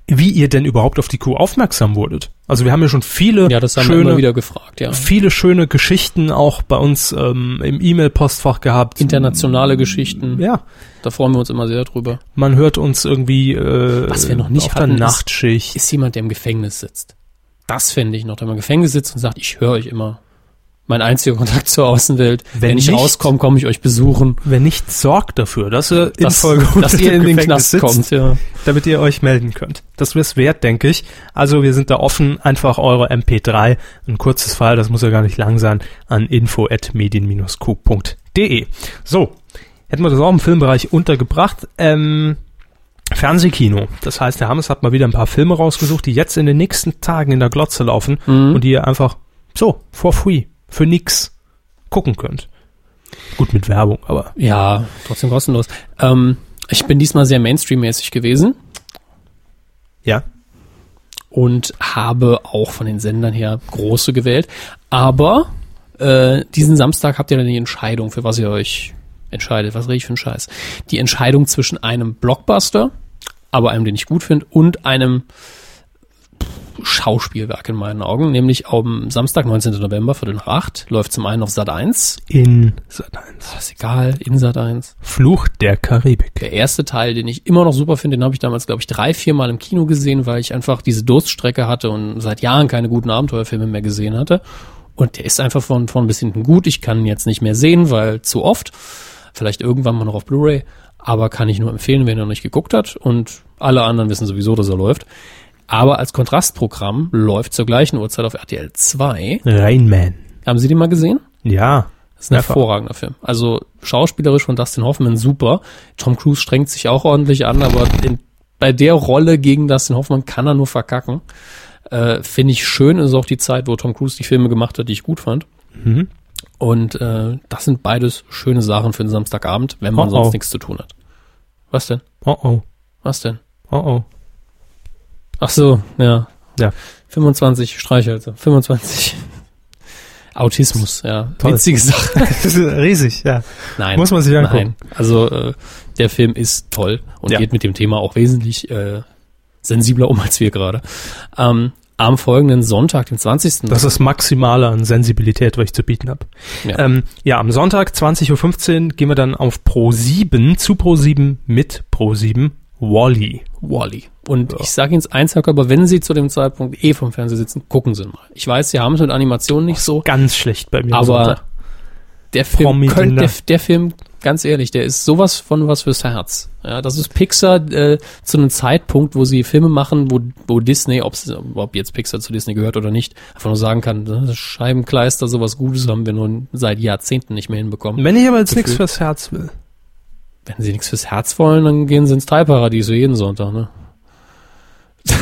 wie ihr denn überhaupt auf die Kuh aufmerksam wurdet. Also wir haben ja schon viele Ja, schöne, wieder gefragt, ja. viele schöne Geschichten auch bei uns ähm, im E-Mail-Postfach gehabt. Internationale Geschichten, Ja, da freuen wir uns immer sehr drüber. man hört uns irgendwie äh, Was wir noch nicht auf der hatten, ist- Nachtschicht. Ist jemand, der im Gefängnis sitzt. Das fände ich noch, der im Gefängnis sitzt und sagt, ich höre euch immer. Mein einziger Kontakt zur Außenwelt. Wenn Wenn, ich nicht- rauskomme, komme ich euch besuchen. Wenn nicht, sorgt dafür, dass ihr in dass, Folge dass 100 ihr in den Gefängnis Knast kommt, ja. damit ihr euch melden könnt. Das wär's wert, denke ich. Also wir sind da offen, einfach eure MP3, ein kurzes File, das muss ja gar nicht lang sein, an info@medien-q.de. So, hätten wir das auch im Filmbereich untergebracht. Ähm, Fernsehkino. Das heißt, der Hammes hat mal wieder ein paar Filme rausgesucht, die jetzt in den nächsten Tagen in der Glotze laufen Mhm. und die ihr einfach so, for free, für nix gucken könnt. Gut mit Werbung, aber Ja, trotzdem kostenlos. Ähm, ich bin diesmal sehr Mainstream-mäßig gewesen ja. und habe auch von den Sendern her große gewählt. Aber äh, diesen Samstag habt ihr dann die Entscheidung, für was ihr euch entscheidet. Was rede ich für einen Scheiß? Die Entscheidung zwischen einem Blockbuster, aber einem, den ich gut finde, und einem Schauspielwerk in meinen Augen, nämlich am Samstag, 19. November, Viertel nach acht, läuft zum einen auf Sat 1, In Sat 1. ist egal, in Sat 1. Fluch der Karibik. Der erste Teil, den ich immer noch super finde, den habe ich damals, glaube ich, drei, vier Mal im Kino gesehen, weil ich einfach diese Durststrecke hatte und seit Jahren keine guten Abenteuerfilme mehr gesehen hatte. Und der ist einfach von, von bis hinten gut. Ich kann ihn jetzt nicht mehr sehen, weil zu oft. Vielleicht irgendwann mal noch auf Blu-ray. Aber kann ich nur empfehlen, wenn er noch nicht geguckt hat. Und alle anderen wissen sowieso, dass er läuft. Aber als Kontrastprogramm läuft zur gleichen Uhrzeit auf RTL 2. Rainman. Haben Sie den mal gesehen? Ja. Das ist ein Mehrfach. hervorragender Film. Also schauspielerisch von Dustin Hoffman super. Tom Cruise strengt sich auch ordentlich an, aber in, bei der Rolle gegen Dustin Hoffman kann er nur verkacken. Äh, Finde ich schön, ist auch die Zeit, wo Tom Cruise die Filme gemacht hat, die ich gut fand. Mhm. Und äh, das sind beides schöne Sachen für einen Samstagabend, wenn man Oh, sonst oh. nichts zu tun hat. Was denn? Oh oh. Was denn? Oh oh. Ach so, ja. Ja. 25 Streichhölzer. 25. Autismus, ja. Toll. Witzige Sache. Riesig, ja. Nein. Muss man sich angucken. Nein. Also äh, der Film ist toll und Ja. geht mit dem Thema auch wesentlich äh, sensibler um als wir gerade. Ähm, am folgenden Sonntag, den 20. Das ist Maximale an Sensibilität, was ich zu bieten habe. Ja. Ähm, ja, am Sonntag 20.15 Uhr gehen wir dann auf Pro 7 zu Pro 7 mit Pro 7 Wally. Wally. Und ich sage Ihnen eins, Herr Körper, wenn Sie zu dem Zeitpunkt eh vom Fernseher sitzen, gucken Sie mal. Ich weiß, Sie haben es mit Animationen nicht so, Ganz schlecht bei mir. aber der Film, könnte, der, der Film, ganz ehrlich, der ist sowas von was fürs Herz. Ja, das ist Pixar äh, zu einem Zeitpunkt, wo sie Filme machen, wo, wo Disney, ob jetzt Pixar zu Disney gehört oder nicht, einfach nur sagen kann, das Scheibenkleister, sowas Gutes haben wir nun seit Jahrzehnten nicht mehr hinbekommen. Wenn ich aber jetzt nichts fürs Herz will. Wenn sie nichts fürs Herz wollen, dann gehen sie ins Teilparadies jeden Sonntag. Ne?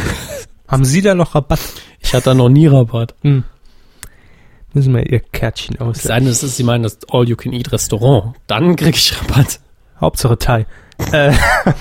Haben Sie da noch Rabatt? Ich hatte da noch nie Rabatt. Hm. Müssen wir Ihr Kärtchen sei denn, es ist, sie meinen das All-You-Can-Eat-Restaurant. Dann krieg ich Rabatt. Hauptsache Thai. Äh,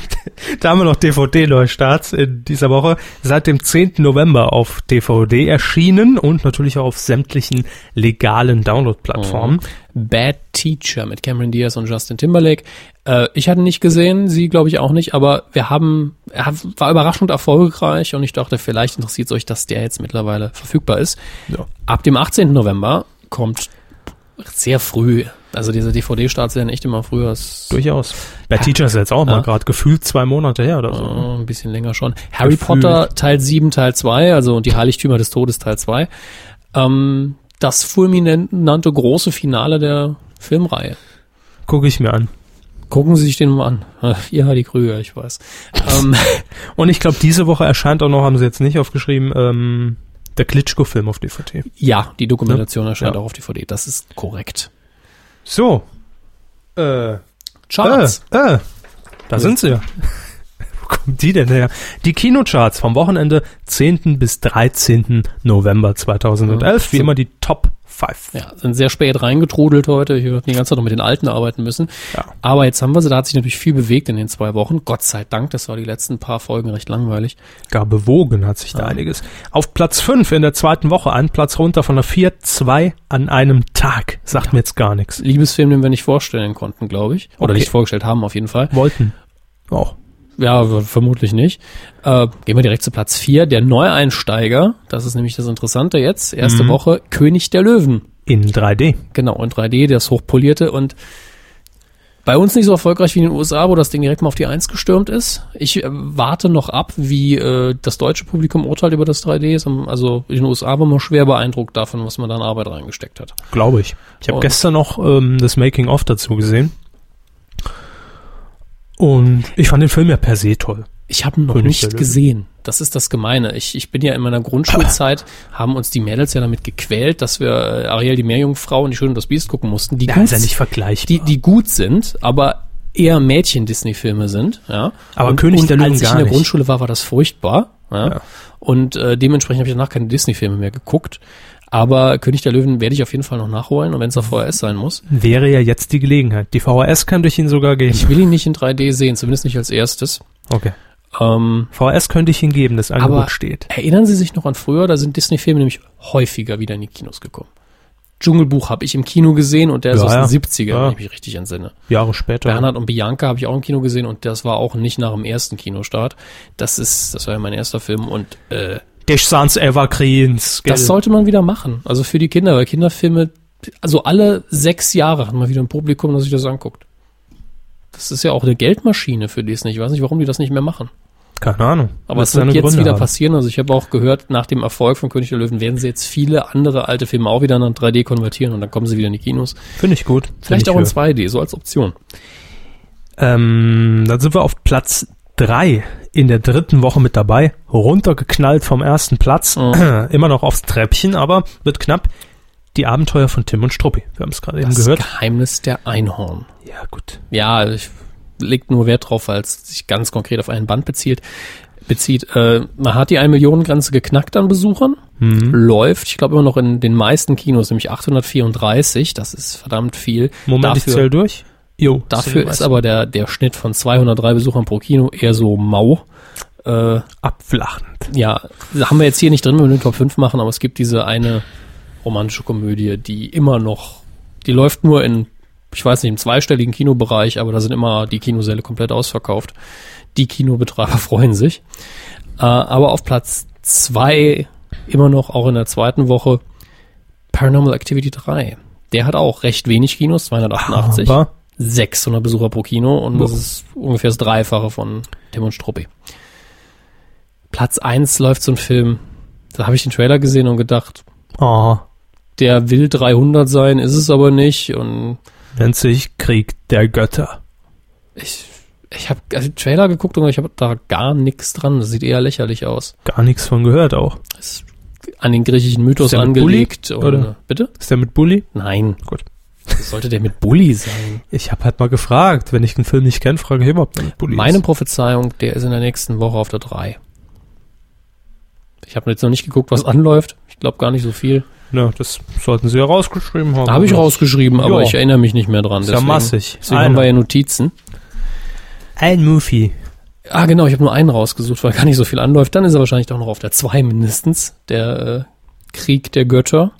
da haben wir noch DVD-Neustarts in dieser Woche. Seit dem 10. November auf DVD erschienen und natürlich auch auf sämtlichen legalen Download-Plattformen. Bad Teacher mit Cameron Diaz und Justin Timberlake. Äh, ich hatte ihn nicht gesehen, sie glaube ich auch nicht, aber wir haben, er war überraschend erfolgreich und ich dachte, vielleicht interessiert es euch, dass der jetzt mittlerweile verfügbar ist. Ja. Ab dem 18. November kommt sehr früh, also diese DVD-Starts werden echt immer früher. Durchaus. Bad Teacher ist jetzt auch Ja. mal gerade gefühlt zwei Monate her oder so. Oh, ein bisschen länger schon. Harry Gefühlt. Potter Teil 7, Teil 2, also und die Heiligtümer des Todes Teil 2. Ähm, das fulminante große Finale der Filmreihe. Gucke ich mir an. Gucken Sie sich den mal an. Ach, Ihr Hardy Krüger, ich weiß. ähm, Und ich glaube, diese Woche erscheint auch noch, haben sie jetzt nicht aufgeschrieben, ähm, der Klitschko-Film auf DVD. ja, die Dokumentation erscheint Ja. auch auf DVD. Das ist korrekt. So. Äh, Charts. Äh, äh, da sind sie ja. Wo kommen die denn her? Die Kinocharts vom Wochenende 10. bis 13. November 2011. Wie So. immer die Top 5. Ja, sind sehr spät reingetrudelt heute. Ich habe die ganze Zeit noch mit den Alten arbeiten müssen. Ja. Aber jetzt haben wir sie, da hat sich natürlich viel bewegt in den zwei Wochen. Gott sei Dank, das war die letzten paar Folgen recht langweilig. Gar bewogen hat sich da einiges. Auf Platz 5 in der zweiten Woche, ein Platz runter von der 4, 2 an einem Tag. Sagt mir jetzt gar nichts. Liebesfilm, den wir nicht vorstellen konnten, glaube ich. Oder Okay. nicht vorgestellt haben, auf jeden Fall. Wollten. Auch. Ja, vermutlich nicht. Äh, gehen wir direkt zu Platz 4. Der Neueinsteiger, das ist nämlich das Interessante jetzt, erste Mhm. Woche, König der Löwen. In 3D. Genau, in 3D, das hochpolierte und bei uns nicht so erfolgreich wie in den USA, wo das Ding direkt mal auf die Eins gestürmt ist. Ich äh, warte noch ab, wie äh, das deutsche Publikum urteilt über das 3D. Ist Also in den USA war man schwer beeindruckt davon, was man da an Arbeit reingesteckt hat. Glaube ich. Ich habe gestern noch ähm, das Making-of dazu gesehen. Und ich fand den Film ja per se toll. Ich habe ihn noch nicht gesehen. Das ist das Gemeine. Ich, ich bin ja in meiner Grundschulzeit, haben uns die Mädels ja damit gequält, dass wir äh, Ariel die Meerjungfrau und die Schöne und das Biest gucken mussten, die, Ja, gut, ja nicht vergleichbar. die, die gut sind, aber eher Mädchen-Disney-Filme sind. Ja. Aber und, König der Löwen als ich in der. Grundschule war, war das furchtbar. Ja. Ja. Und äh, dementsprechend habe ich danach keine Disney-Filme mehr geguckt. Aber König der Löwen werde ich auf jeden Fall noch nachholen und wenn es auf VHS sein muss. Wäre ja jetzt die Gelegenheit. Die VHS könnte ich Ihnen sogar geben. Ich will ihn nicht in 3D sehen, zumindest nicht als erstes. Okay. Ähm, VHS könnte ich Ihnen geben, das Angebot Aber steht. erinnern Sie sich noch an früher? Da sind Disney-Filme nämlich häufiger wieder in die Kinos gekommen. Dschungelbuch habe ich im Kino gesehen und der ist Ja, aus ja. den 70ern, Ja. wenn ich mich richtig entsinne. Jahre später. Bernhard und Bianca habe ich auch im Kino gesehen und das war auch nicht nach dem ersten Kinostart. Das ist, das war ja mein erster Film und äh, Dich sans Evergreens. das sollte man wieder machen. Also für die Kinder, weil Kinderfilme, also alle sechs Jahre hat man wieder ein Publikum, das sich das anguckt. Das ist ja auch eine Geldmaschine für Disney. Ich weiß nicht, warum die das nicht mehr machen. Keine Ahnung. Aber es wird jetzt Gründe wieder haben. passieren. Also ich habe auch gehört, nach dem Erfolg von König der Löwen werden sie jetzt viele andere alte Filme auch wieder in 3D konvertieren und dann kommen sie wieder in die Kinos. Finde ich gut. Vielleicht Find auch in ich 2D, so als Option. Ähm, dann sind wir auf Platz drei in der dritten Woche mit dabei. Runtergeknallt vom ersten Platz. Oh. Immer noch aufs Treppchen, aber wird knapp. Die Abenteuer von Tim und Struppi. Wir haben es gerade eben Das gehört. Geheimnis der Einhorn. Ja, gut. Ja, ich leg nur Wert drauf, weil es sich ganz konkret auf einen Band bezieht. bezieht. Äh, man hat die 1 Millionen Grenze geknackt an Besuchern. Mhm. Läuft, ich glaube immer noch in den meisten Kinos, nämlich 834. Das ist verdammt viel. Moment, ich Dafür- zähl durch. Jo, Dafür ist aber der, der Schnitt von 203 Besuchern pro Kino eher so mau. Äh, abflachend. ja, haben wir jetzt hier nicht drin, wenn wir den Top 5 machen, aber es gibt diese eine romantische Komödie, die immer noch, die läuft nur in, ich weiß nicht, im zweistelligen Kinobereich, aber da sind immer die Kinosäle komplett ausverkauft. Die Kinobetreiber freuen sich. Äh, aber auf Platz zwei immer noch, auch in der zweiten Woche, Paranormal Activity 3. Der hat auch recht wenig Kinos, 288. Aber 600 Besucher pro Kino und das ist ungefähr das Dreifache von Tim und Struppi. Platz eins läuft so ein Film, da habe ich den Trailer gesehen und gedacht, oh, der will 300 sein, ist es aber nicht und nennt sich Krieg der Götter. ich, ich habe also den Trailer geguckt und ich habe da gar nichts dran, das sieht eher lächerlich aus. Gar nichts von gehört auch. Ist an den griechischen Mythos Ist der angelegt. Bulli, oder? Bitte? Ist der mit Bully? Nein. Gut. Was sollte der mit Bulli sein? Ich habe halt mal gefragt. Wenn ich den Film nicht kenne, frage ich immer, ob der mit Bully Meine ist. Prophezeiung, der ist in der nächsten Woche auf der 3. Ich habe jetzt noch nicht geguckt, was anläuft. Ich glaube gar nicht so viel. Ja, das sollten sie ja rausgeschrieben haben. Habe ich rausgeschrieben, aber Ja. ich erinnere mich nicht mehr dran. Ist ja massig. Deswegen haben Einer. wir ja Notizen. Ein Movie. Ah, genau, ich habe nur einen rausgesucht, weil gar nicht so viel anläuft. Dann ist er wahrscheinlich doch noch auf der 2 mindestens. Der äh, Krieg der Götter.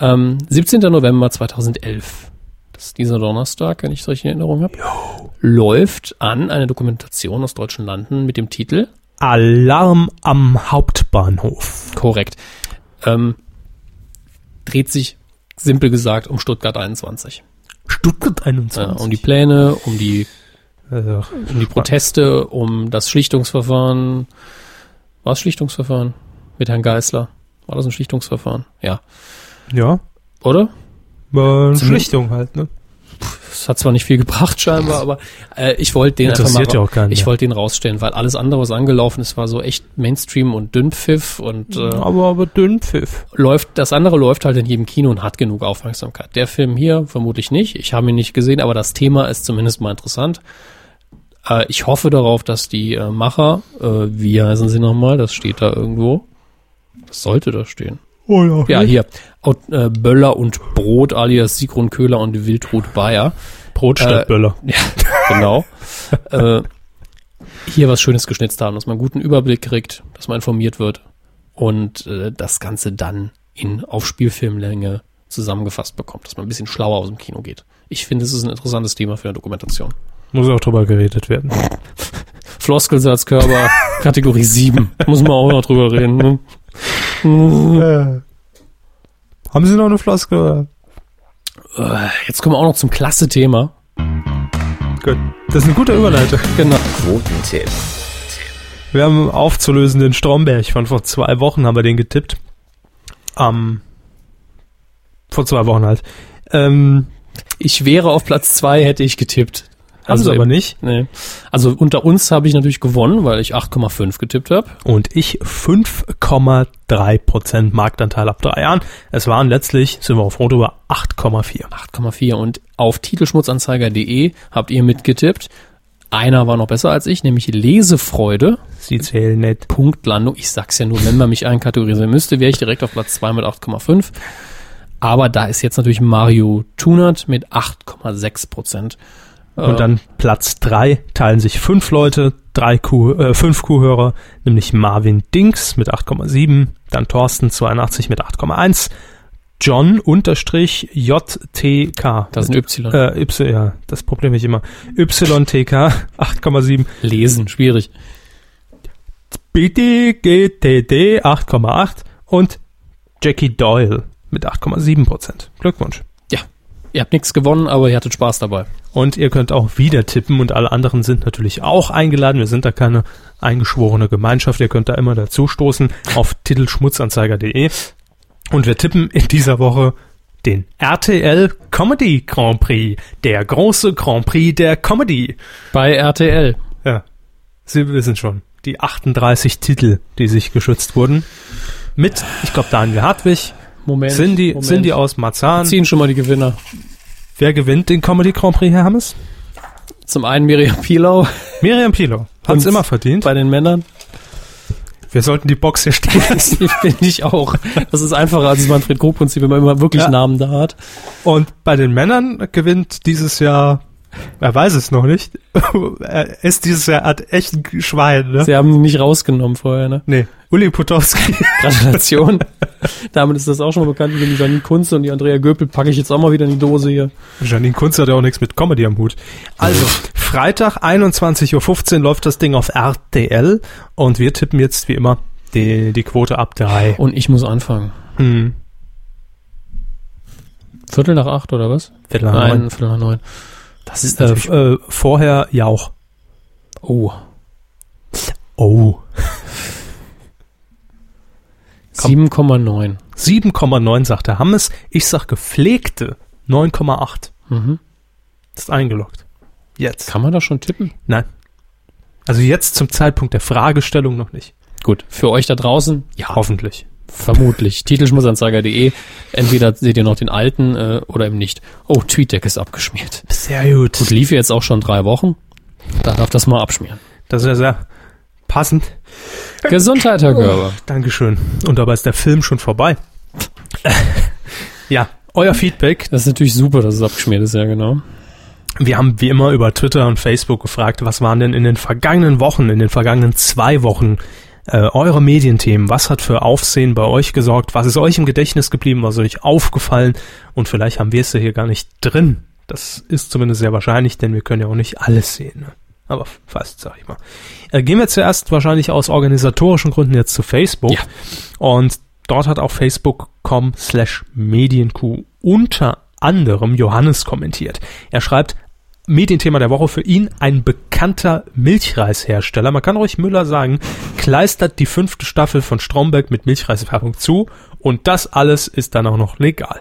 Ähm, 17. November 2011. Das ist dieser Donnerstag, wenn ich es richtig in Erinnerung habe. Läuft an eine Dokumentation aus deutschen Landen mit dem Titel Alarm am Hauptbahnhof. Korrekt. Ähm, dreht sich, simpel gesagt, um Stuttgart 21. Stuttgart Ja, 21. um die Pläne, um die, also, um die Proteste, um das Schlichtungsverfahren. War es Schlichtungsverfahren? Mit Herrn Geißler. War das ein Schlichtungsverfahren? Ja. Ja, Oder? war eine Zumindest- Schlichtung halt, ne? Das hat zwar nicht viel gebracht scheinbar, aber äh, ich wollte den einfach mal, Interessiert ja ich wollte den rausstellen, weil alles andere, was angelaufen ist, war so echt Mainstream und Dünnpfiff und äh, Aber, aber Dünnpfiff. läuft, das andere läuft halt in jedem Kino und hat genug Aufmerksamkeit. Der Film hier vermutlich nicht. Ich habe ihn nicht gesehen, aber das Thema ist zumindest mal interessant. Äh, ich hoffe darauf, dass die äh, Macher, äh, wie heißen sie nochmal? Das steht da irgendwo. Das sollte da stehen. Oh, Ja, hier. Aut- äh, Böller und Brot alias Sigrun Köhler und Wildrut Bayer. Brot Äh, statt Böller. Ja, genau. äh, hier was Schönes geschnitzt haben, dass man einen guten Überblick kriegt, dass man informiert wird und äh, das Ganze dann in auf Spielfilmlänge zusammengefasst bekommt, dass man ein bisschen schlauer aus dem Kino geht. Ich finde, es ist ein interessantes Thema für eine Dokumentation. Muss auch drüber geredet werden. Floskelsatzkörper, Kategorie 7. Muss man auch noch drüber reden. Ne? Haben Sie noch eine Floskel? Äh, Jetzt kommen wir auch noch zum Klasse-Thema. Gut. Das ist eine gute Überleitung. Genau. Quotentipp. Wir haben aufzulösen den Stromberg von vor zwei Wochen, haben wir den getippt. Ähm, vor zwei Wochen halt. Ähm, Ich wäre auf Platz 2, hätte ich getippt. Haben sie im- aber nicht. Nee. Also unter uns habe ich natürlich gewonnen, weil ich 8,5 getippt habe. Und ich 5,3% Marktanteil ab drei Jahren. Es waren letztlich, sind wir auf Rot über 8,4. 8,4 und auf titelschmutzanzeiger.de habt ihr mitgetippt. Einer war noch besser als ich, nämlich Lesefreude. Sie zählen nicht. Punktlandung. Ich sag's ja nur, wenn man mich einkategorisieren müsste, wäre ich direkt auf Platz 2 mit 8,5. Aber da ist jetzt natürlich Mario Tunert mit 8,6 Prozent. Und dann Platz drei teilen sich fünf Leute, drei Kuh, äh, fünf Kuhhörer, nämlich Marvin Dings mit 8,7, dann Thorsten 82 mit 8,1, John unterstrich JTK. Das ist ein Y. Äh, Y, ja, das Problem ich immer. YTK 8,7, Lesen, schwierig. BDGTD 8,8 und Jackie Doyle mit 8,7 Prozent. Glückwunsch. Ihr habt nichts gewonnen, aber ihr hattet Spaß dabei. Und ihr könnt auch wieder tippen und alle anderen sind natürlich auch eingeladen. Wir sind da keine eingeschworene Gemeinschaft. Ihr könnt da immer dazu stoßen auf titelschmutzanzeiger.de. Und wir tippen in dieser Woche den RTL Comedy Grand Prix. Der große Grand Prix der Comedy. Bei RTL. Ja, Sie wissen schon. Die 38 Titel, die sich geschützt wurden. Mit, ich glaube, Daniel Hartwig, Moment. Cindy, Moment. Cindy aus Marzahn. ziehen schon mal die Gewinner. Wer gewinnt den Comedy Grand Prix, Herr Hammes? Zum einen Miriam Pilau Miriam Pilo. Hat's Und immer verdient. bei den Männern. Wir sollten die Box hier stehen lassen. Finde ich auch. Das ist einfacher als das Manfred Krug-Prinzip, wenn man immer wirklich Ja. Namen da hat. Und bei den Männern gewinnt dieses Jahr Er weiß es noch nicht. er ist dieses Jahr hat echt ein Schwein, ne? Sie haben ihn nicht rausgenommen vorher, ne? Nee, Uli Potowski. Gratulation. Damit ist das auch schon mal bekannt. Die Janine Kunze und die Andrea Göpel packe ich jetzt auch mal wieder in die Dose hier. Janine Kunze hat ja auch nichts mit Comedy am Hut. Also, Freitag 21.15 Uhr läuft das Ding auf RTL und wir tippen jetzt wie immer die, die Quote ab drei. Und ich muss anfangen. Hm. Viertel nach acht oder was? Viertel nach Nein, neun. Viertel nach neun. Das ist Äh, äh, vorher Jauch. oh. Oh. 7,9. 7,9 sagt der Hammes. Ich sag gepflegte 9,8. Mhm. Ist eingeloggt. Jetzt. Kann man da schon tippen? Nein. Also jetzt zum Zeitpunkt der Fragestellung noch nicht. Gut. Für euch da draußen? Ja. Hoffentlich. Vermutlich. Titelschmussanzeiger.de. Entweder seht ihr noch den alten äh, oder eben nicht. Oh, TweetDeck ist abgeschmiert. Sehr gut. Gut, lief jetzt auch schon drei Wochen. Da darf das mal abschmieren. Das ist ja sehr passend. Gesundheit, Herr Görber. Dankeschön. Und dabei ist der Film schon vorbei. ja, euer Feedback. Das ist natürlich super, dass es abgeschmiert ist, ja genau. Wir haben wie immer über Twitter und Facebook gefragt, was waren denn in den vergangenen Wochen, in den vergangenen zwei Wochen äh, eure Medienthemen? Was hat für Aufsehen bei euch gesorgt? Was ist euch im Gedächtnis geblieben? Was ist euch aufgefallen? Und vielleicht haben wir es ja hier gar nicht drin. Das ist zumindest sehr wahrscheinlich, denn wir können ja auch nicht alles sehen. Ne? Aber fast, sag ich mal. Äh, gehen wir zuerst wahrscheinlich aus organisatorischen Gründen jetzt zu Facebook. Ja. Und dort hat auch facebook.com slash medienq unter anderem Johannes kommentiert. Er schreibt, Medienthema der Woche für ihn ein bekannter Milchreishersteller. Man kann ruhig Müller sagen, kleistert die fünfte Staffel von Stromberg mit Milchreiswerbung zu und das alles ist dann auch noch legal.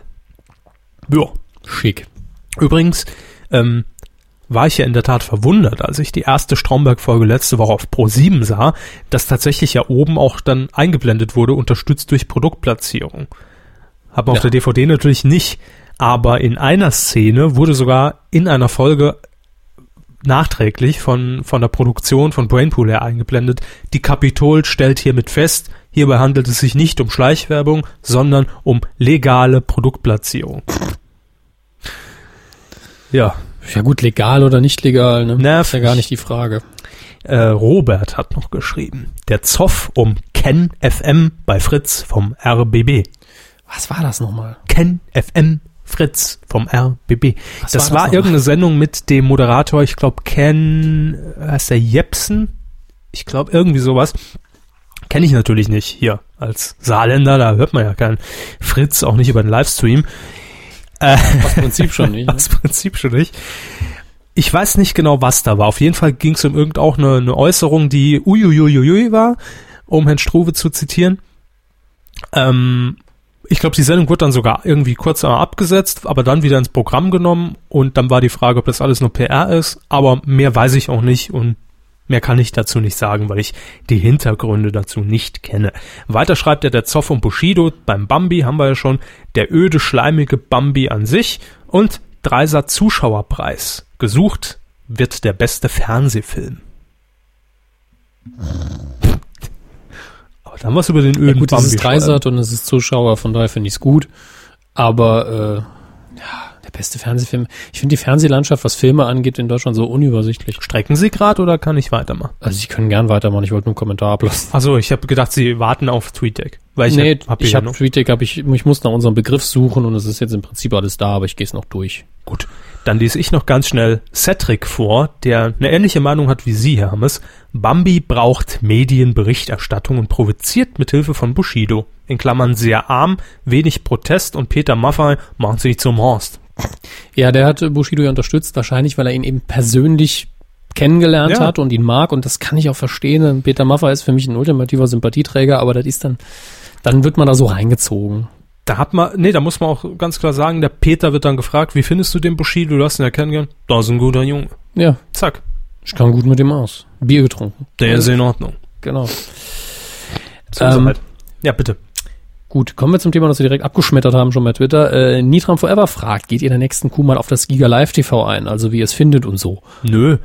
Ja. Schick. Übrigens ähm, war ich ja in der Tat verwundert, als ich die erste Stromberg-Folge letzte Woche auf Pro7 sah, dass tatsächlich ja oben auch dann eingeblendet wurde, unterstützt durch Produktplatzierung. Hab auf Ja. der DVD natürlich nicht, aber in einer Szene wurde sogar in einer Folge nachträglich von, von der Produktion von Brainpool her eingeblendet. Die Kapitol stellt hiermit fest, hierbei handelt es sich nicht um Schleichwerbung, sondern um legale Produktplatzierung. Ja, Ja gut, legal oder nicht legal, ne? Nervig. ist ja gar nicht die Frage. Äh, Robert hat noch geschrieben. Der Zoff um Ken FM bei Fritz vom RBB. Was war das nochmal? Ken FM Fritz vom RBB. Was das war war, das irgendeine Sendung mit dem Moderator, ich glaube Ken, heißt der Jepsen? Ich glaube irgendwie sowas. Kenne ich natürlich nicht hier als Saarländer, da hört man ja keinen Fritz, auch nicht über den Livestream. Aus Prinzip schon nicht. Ne? Aus Prinzip schon nicht. Ich weiß nicht genau, was da war. Auf jeden Fall ging es um irgend auch eine, eine Äußerung, die uiuiuiui war, um Herrn Struve zu zitieren. Ähm, ich glaube, die Sendung wurde dann sogar irgendwie kurz abgesetzt, aber dann wieder ins Programm genommen und dann war die Frage, ob das alles nur PR ist, aber mehr weiß ich auch nicht und mehr kann ich dazu nicht sagen, weil ich die Hintergründe dazu nicht kenne. Weiter schreibt er der Zoff und Bushido, beim Bambi haben wir ja schon, der öde, schleimige Bambi an sich und Dreisat Zuschauerpreis. Gesucht wird der beste Fernsehfilm. Aber dann was über den Ja, öden gut, es Bambi ist Dreisat und es ist Zuschauer, von daher finde ich es gut. Aber äh, ja, der beste Fernsehfilm. Ich finde die Fernsehlandschaft, was Filme angeht, in Deutschland so unübersichtlich. Strecken Sie gerade oder kann ich weitermachen? Also ich kann gern weitermachen, ich wollte nur einen Kommentar ablassen. Also ich habe gedacht, Sie warten auf TweetDeck. Weil ich nee, hab, hab ich habe. TweetDeck, hab ich, ich muss nach unserem Begriff suchen und es ist jetzt im Prinzip alles da, aber ich gehe es noch durch. Gut, dann lese ich noch ganz schnell Cedric vor, der eine ähnliche Meinung hat wie Sie, Herr Hammes. Bambi braucht Medienberichterstattung und provoziert mit Hilfe von Bushido. In Klammern sehr arm, wenig Protest und Peter Maffay macht sich zum Horst. Ja, der hat äh, Bushido ja unterstützt, wahrscheinlich, weil er ihn eben persönlich kennengelernt Ja. hat und ihn mag und das kann ich auch verstehen. Peter Maffay ist für mich ein ultimativer Sympathieträger, aber das ist dann, dann wird man da so reingezogen. Da hat man, nee, da muss man auch ganz klar sagen, der Peter wird dann gefragt, wie findest du den Bushido? Du hast ihn ja kennengelernt. Das ist ein guter Junge. Ja, Zack, ich kann gut mit dem aus. Bier getrunken. der ist in Ordnung. Genau. So Ähm, halt. Ja, bitte. Gut, kommen wir zum Thema, das wir direkt abgeschmettert haben schon bei Twitter. Äh, Nitram Forever fragt, geht ihr in der nächsten Kuh mal auf das Giga Live TV ein, also wie ihr es findet und so. Nö.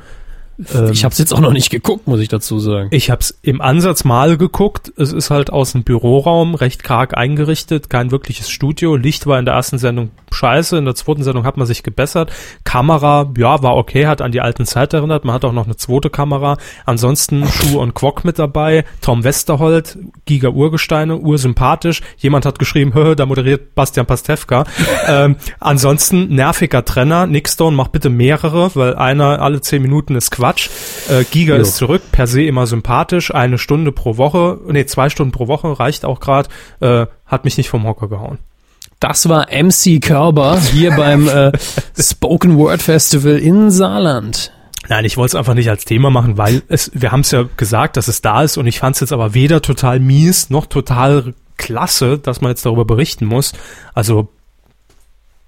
Ähm, ich habe es jetzt auch noch nicht geguckt, muss ich dazu sagen. Ich habe es im Ansatz mal geguckt. Es ist halt aus dem Büroraum recht karg eingerichtet, kein wirkliches Studio. Licht war in der ersten Sendung scheiße, in der zweiten Sendung hat man sich gebessert. Kamera, ja, war okay, hat an die alten Zeit erinnert. Man hat auch noch eine zweite Kamera. Ansonsten Schuh und Quok mit dabei. Tom Westerholt, Giga Urgesteine, ursympathisch. Jemand hat geschrieben, hö, da moderiert Bastian Pastewka. ähm, ansonsten nerviger Trenner. Nickstone macht bitte mehrere, weil einer alle zehn Minuten ist Quatsch. Äh, Giga Jo. ist zurück, per se immer sympathisch. Eine Stunde pro Woche, nee, zwei Stunden pro Woche reicht auch gerade. Äh, hat mich nicht vom Hocker gehauen. Das war MC Körber hier beim äh, Spoken Word Festival in Saarland. Nein, ich wollte es einfach nicht als Thema machen, weil es, wir haben es ja gesagt, dass es da ist und ich fand es jetzt aber weder total mies noch total klasse, dass man jetzt darüber berichten muss. Also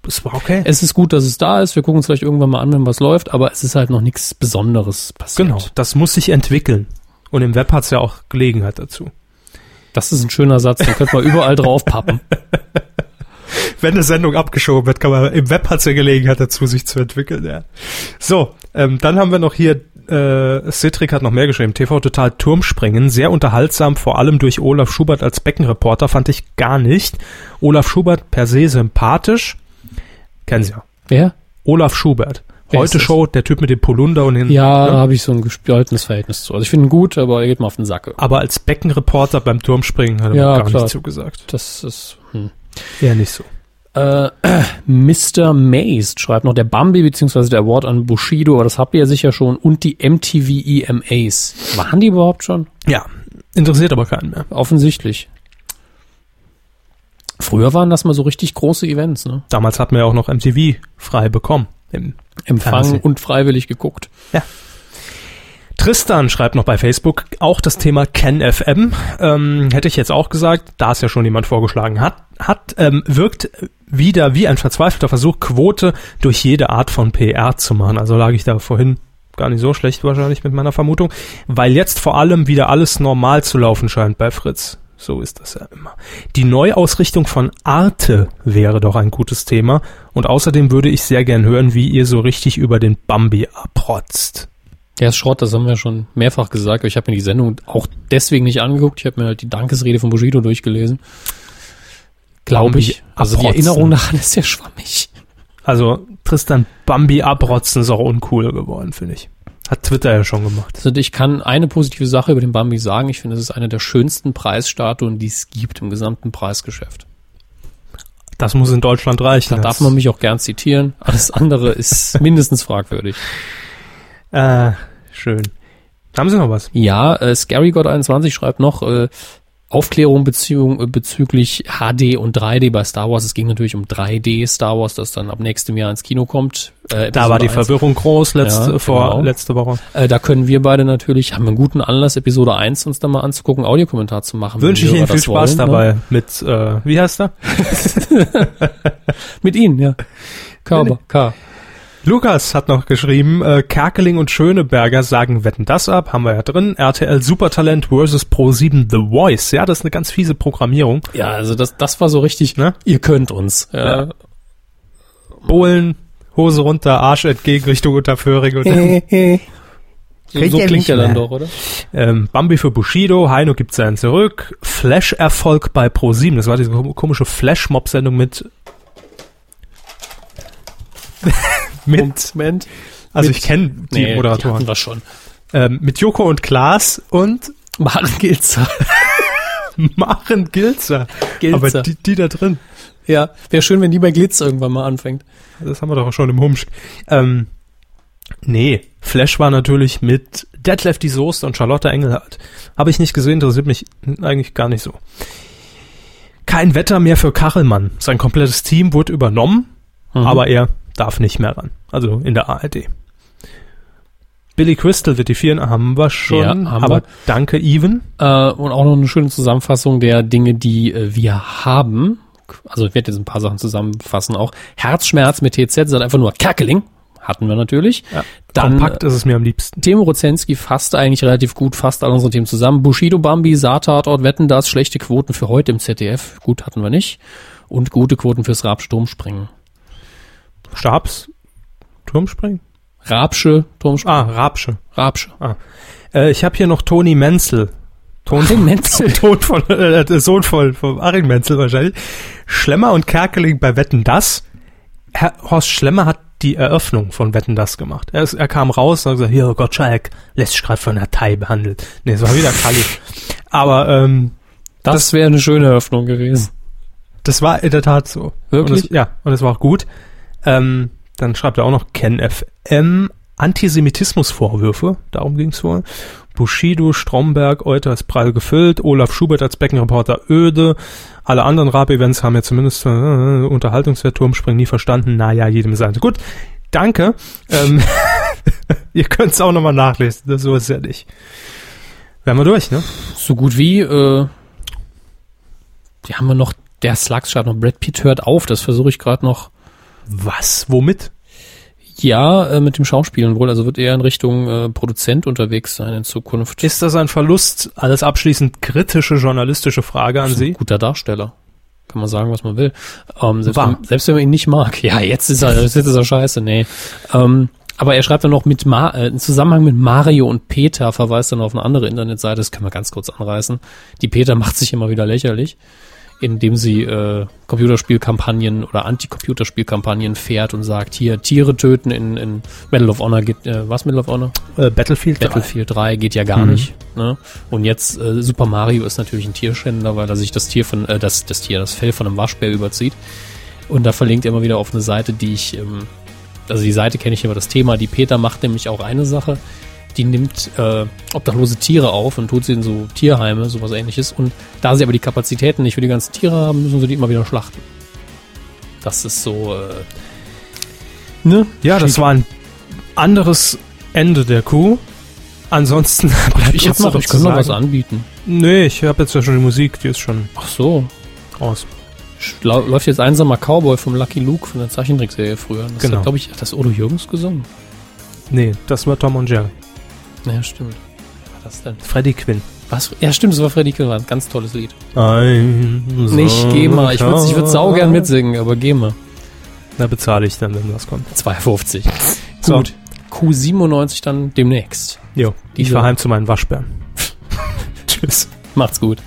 es war okay. Es ist gut, dass es da ist. Wir gucken uns vielleicht irgendwann mal an, wenn was läuft, aber es ist halt noch nichts Besonderes passiert. Genau, das muss sich entwickeln. Und im Web hat es ja auch Gelegenheit dazu. Das ist ein schöner Satz, den könnte man überall draufpappen. Wenn eine Sendung abgeschoben wird, kann man im Web hat es ja Gelegenheit dazu, sich zu entwickeln. Ja. So, ähm, dann haben wir noch hier, äh, Citric hat noch mehr geschrieben, TV Total Turmspringen, sehr unterhaltsam, vor allem durch Olaf Schubert als Beckenreporter, fand ich gar nicht. Olaf Schubert per se sympathisch, kennen Sie ja. Wer? Olaf Schubert. Heute Show, der Typ mit dem Polunder und den, Ja, da ne? habe ich so ein gespaltenes Verhältnis zu. Also ich finde ihn gut, aber er geht mal auf den Sack. aber als Beckenreporter beim Turmspringen hat er Ja, mir gar klar. nicht zugesagt. Das ist. Hm. Eher nicht so. Äh, Mr. Maze schreibt noch der Bambi beziehungsweise der Award an Bushido, aber das habt ihr ja sicher schon, und die MTV EMAs. Waren die überhaupt schon? Ja, interessiert aber keinen mehr. Offensichtlich. Früher waren das mal so richtig große Events, ne? Damals hat man ja auch noch MTV frei bekommen. Im Empfangen Fernsehen. und freiwillig geguckt. Tristan schreibt noch bei Facebook auch das Thema CanFM. Ähm, hätte ich jetzt auch gesagt, da es ja schon jemand vorgeschlagen hat, hat ähm, wirkt wieder wie ein verzweifelter Versuch, Quote durch jede Art von PR zu machen. Also lag ich da vorhin gar nicht so schlecht wahrscheinlich mit meiner Vermutung, weil jetzt vor allem wieder alles normal zu laufen scheint bei Fritz. So ist das ja immer. Die Neuausrichtung von Arte wäre doch ein gutes Thema und außerdem würde ich sehr gern hören, wie ihr so richtig über den Bambi abrotzt. Der ist Schrott, das haben wir schon mehrfach gesagt, aber ich habe mir die Sendung auch deswegen nicht angeguckt. Ich habe mir halt die Dankesrede von Bushido durchgelesen. Glaube ich. Also die. Erinnerung daran ist sehr schwammig. Also Tristan Bambi abrotzen ist auch uncool geworden, finde ich. Hat Twitter ja schon gemacht. Also ich kann eine positive Sache über den Bambi sagen. Ich finde, es ist eine der schönsten Preisstatuen, die es gibt im gesamten Preisgeschäft. Das muss in Deutschland reichen. Da darf man mich auch gern zitieren. Alles andere ist mindestens fragwürdig. Äh, schön. Haben Sie noch was? Ja, äh, Scary God 21 schreibt noch, äh, Aufklärung Beziehung, äh, bezüglich HD und 3D bei Star Wars. Es ging natürlich um 3D Star Wars, das dann ab nächstem Jahr ins Kino kommt. Äh, Da war die Episode 1. Verwirrung groß letzte, Ja, vor genau. letzte Woche. Äh, da können wir beide natürlich, haben wir einen guten Anlass, Episode 1 uns dann mal anzugucken, Audiokommentar zu machen. Wünsche ich Ihnen viel Spaß wollen, ne? dabei mit, äh, wie heißt er? Mit Ihnen, ja. Körber, K. Lukas hat noch geschrieben, äh, Kerkeling und Schöneberger sagen Wetten das ab, haben wir ja drin. RTL Supertalent versus Pro7 The Voice. Ja, das ist eine ganz fiese Programmierung. Ja, also das, das war so richtig, Ne? ihr könnt uns. Ja. Ja. Bohlen, Hose runter, Arsch entgegen Richtung Unterföhring. Und So, Kriegt so er klingt er dann doch, oder? Ähm, Bambi für Bushido, Heino gibt seinen zurück. Flash-Erfolg bei Pro7. Das war diese kom- komische Flash-Mob-Sendung mit. mit. Moment. Also mit- ich kenne die Nee, Die Moderatoren. hatten wir schon. ähm, mit Joko und Klaas und Maren Gilzer. Maren Gilzer. Gilzer. Aber die, die da drin. Ja, wäre schön, wenn die bei Glitz irgendwann mal anfängt. Das haben wir doch schon im Humsch. Ähm, nee, Flash war natürlich mit Detlef die Soest und Charlotte Engelhardt. Habe ich nicht gesehen, interessiert mich eigentlich gar nicht so. Kein Wetter mehr für Kachelmann. Sein komplettes Team wurde übernommen, Mhm. aber er darf nicht mehr ran. Also in der ARD. Billy Crystal wird die vier, haben wir schon, Ja, haben aber wir. danke, Even. Äh, und auch noch eine schöne Zusammenfassung der Dinge, die äh, wir haben. Also ich werde jetzt ein paar Sachen zusammenfassen auch. Herzschmerz mit TZ sind einfach nur Kerkeling. Hatten wir natürlich. Ja, Dann Kompakt ist es mir am liebsten. Timo Rozenski fasst eigentlich relativ gut fast alle unsere Themen zusammen. Bushido, Bambi, Saartatort, Wetten das, schlechte Quoten für heute im ZDF. Gut hatten wir nicht. Und gute Quoten fürs Rabsturmspringen. Stabs, Turmspringen? Rabsche Turmspringer. Ah, Rabsche. Rabsche. Äh, ich habe hier noch Toni Menzel. Ton Achim Menzel. Ton von, äh, der Sohn von, von Achim Menzel wahrscheinlich. Schlemmer und Kerkeling bei Wetten Das. Herr Horst Schlemmer hat die Eröffnung von Wetten Das gemacht. Er, ist, er kam raus und hat gesagt, hier, Gottschalk lässt sich gerade von der Thai behandelt. Nee, es war wieder Kali. Aber ähm, Das wäre eine schöne Eröffnung gewesen. das war in der Tat so. Wirklich? Und es, ja, und es war auch gut. Ähm, dann schreibt er auch noch Ken FM. Antisemitismusvorwürfe, darum ging's wohl. Bushido, Stromberg, Euter ist prall gefüllt, Olaf Schubert als Beckenreporter öde. Alle anderen Rap-Events haben ja zumindest äh, Unterhaltungswert, Turmspringen nie verstanden. Naja, jedem sein. Gut, danke. Ähm, ihr könnt's auch nochmal nachlesen, das so ist es ja nicht. Wären wir durch, ne? So gut wie, äh, die haben wir noch, der Slugs schreibt noch, Brad Pitt hört auf, das versuche ich gerade noch. Was? Womit? Ja, äh, mit dem Schauspielen wohl, also wird er in Richtung äh, Produzent unterwegs sein in Zukunft. Ist das ein Verlust? Alles abschließend kritische journalistische Frage an Sie. guter Darsteller. Kann man sagen, was man will. Ähm, selbst, wenn, selbst wenn man ihn nicht mag. Ja, jetzt ist er, jetzt ist er scheiße, nee. Ähm, aber er schreibt dann noch mit Ma äh, im Zusammenhang mit Mario und Peter verweist dann auf eine andere Internetseite, das können wir ganz kurz anreißen. Die Peter macht sich immer wieder lächerlich, indem sie äh, Computerspielkampagnen oder Anti-Computerspielkampagnen fährt und sagt, hier Tiere töten in, in Medal of Honor geht, äh, was Medal of Honor? Äh, Battlefield 3. Battlefield 3 geht ja gar Mhm. nicht. Ne? Und jetzt äh, Super Mario ist natürlich ein Tierschänder, weil er sich das Tier von äh, das das Tier das Fell von einem Waschbär überzieht. Und da verlinkt er immer wieder auf eine Seite, die ich ähm, also die Seite kenne ich aber das Thema. Die Peter macht nämlich auch eine Sache, die nimmt äh, obdachlose Tiere auf und tut sie in so Tierheime, sowas ähnliches. Und da sie aber die Kapazitäten nicht für die ganzen Tiere haben, müssen sie die immer wieder schlachten. Das ist so äh, ne? Ja, das war ein anderes Ende der Kuh. Ansonsten bleibt Ich uns noch, ich kann noch was anbieten. Nee, ich habe jetzt ja schon die Musik, die ist schon Ach so, aus. Läuft jetzt einsamer Cowboy vom Lucky Luke von der Zeichentrickserie früher. Das Genau. hat, glaube ich, hat das Odo Jürgens gesungen. Nee, das war Tom und Jerry. Ja, stimmt. Wer war das denn? Freddie Quinn. Was? Ja, stimmt, das war Freddy Quinn, ganz tolles Lied. Ein Nicht GEMA. Ich würde ich würd sau gern mitsingen, aber GEMA. Da bezahle ich dann, wenn was kommt. 2,50. So. Gut. Q97 dann demnächst. Jo, ich Diese- fahr heim zu meinen Waschbären. Tschüss. Macht's gut.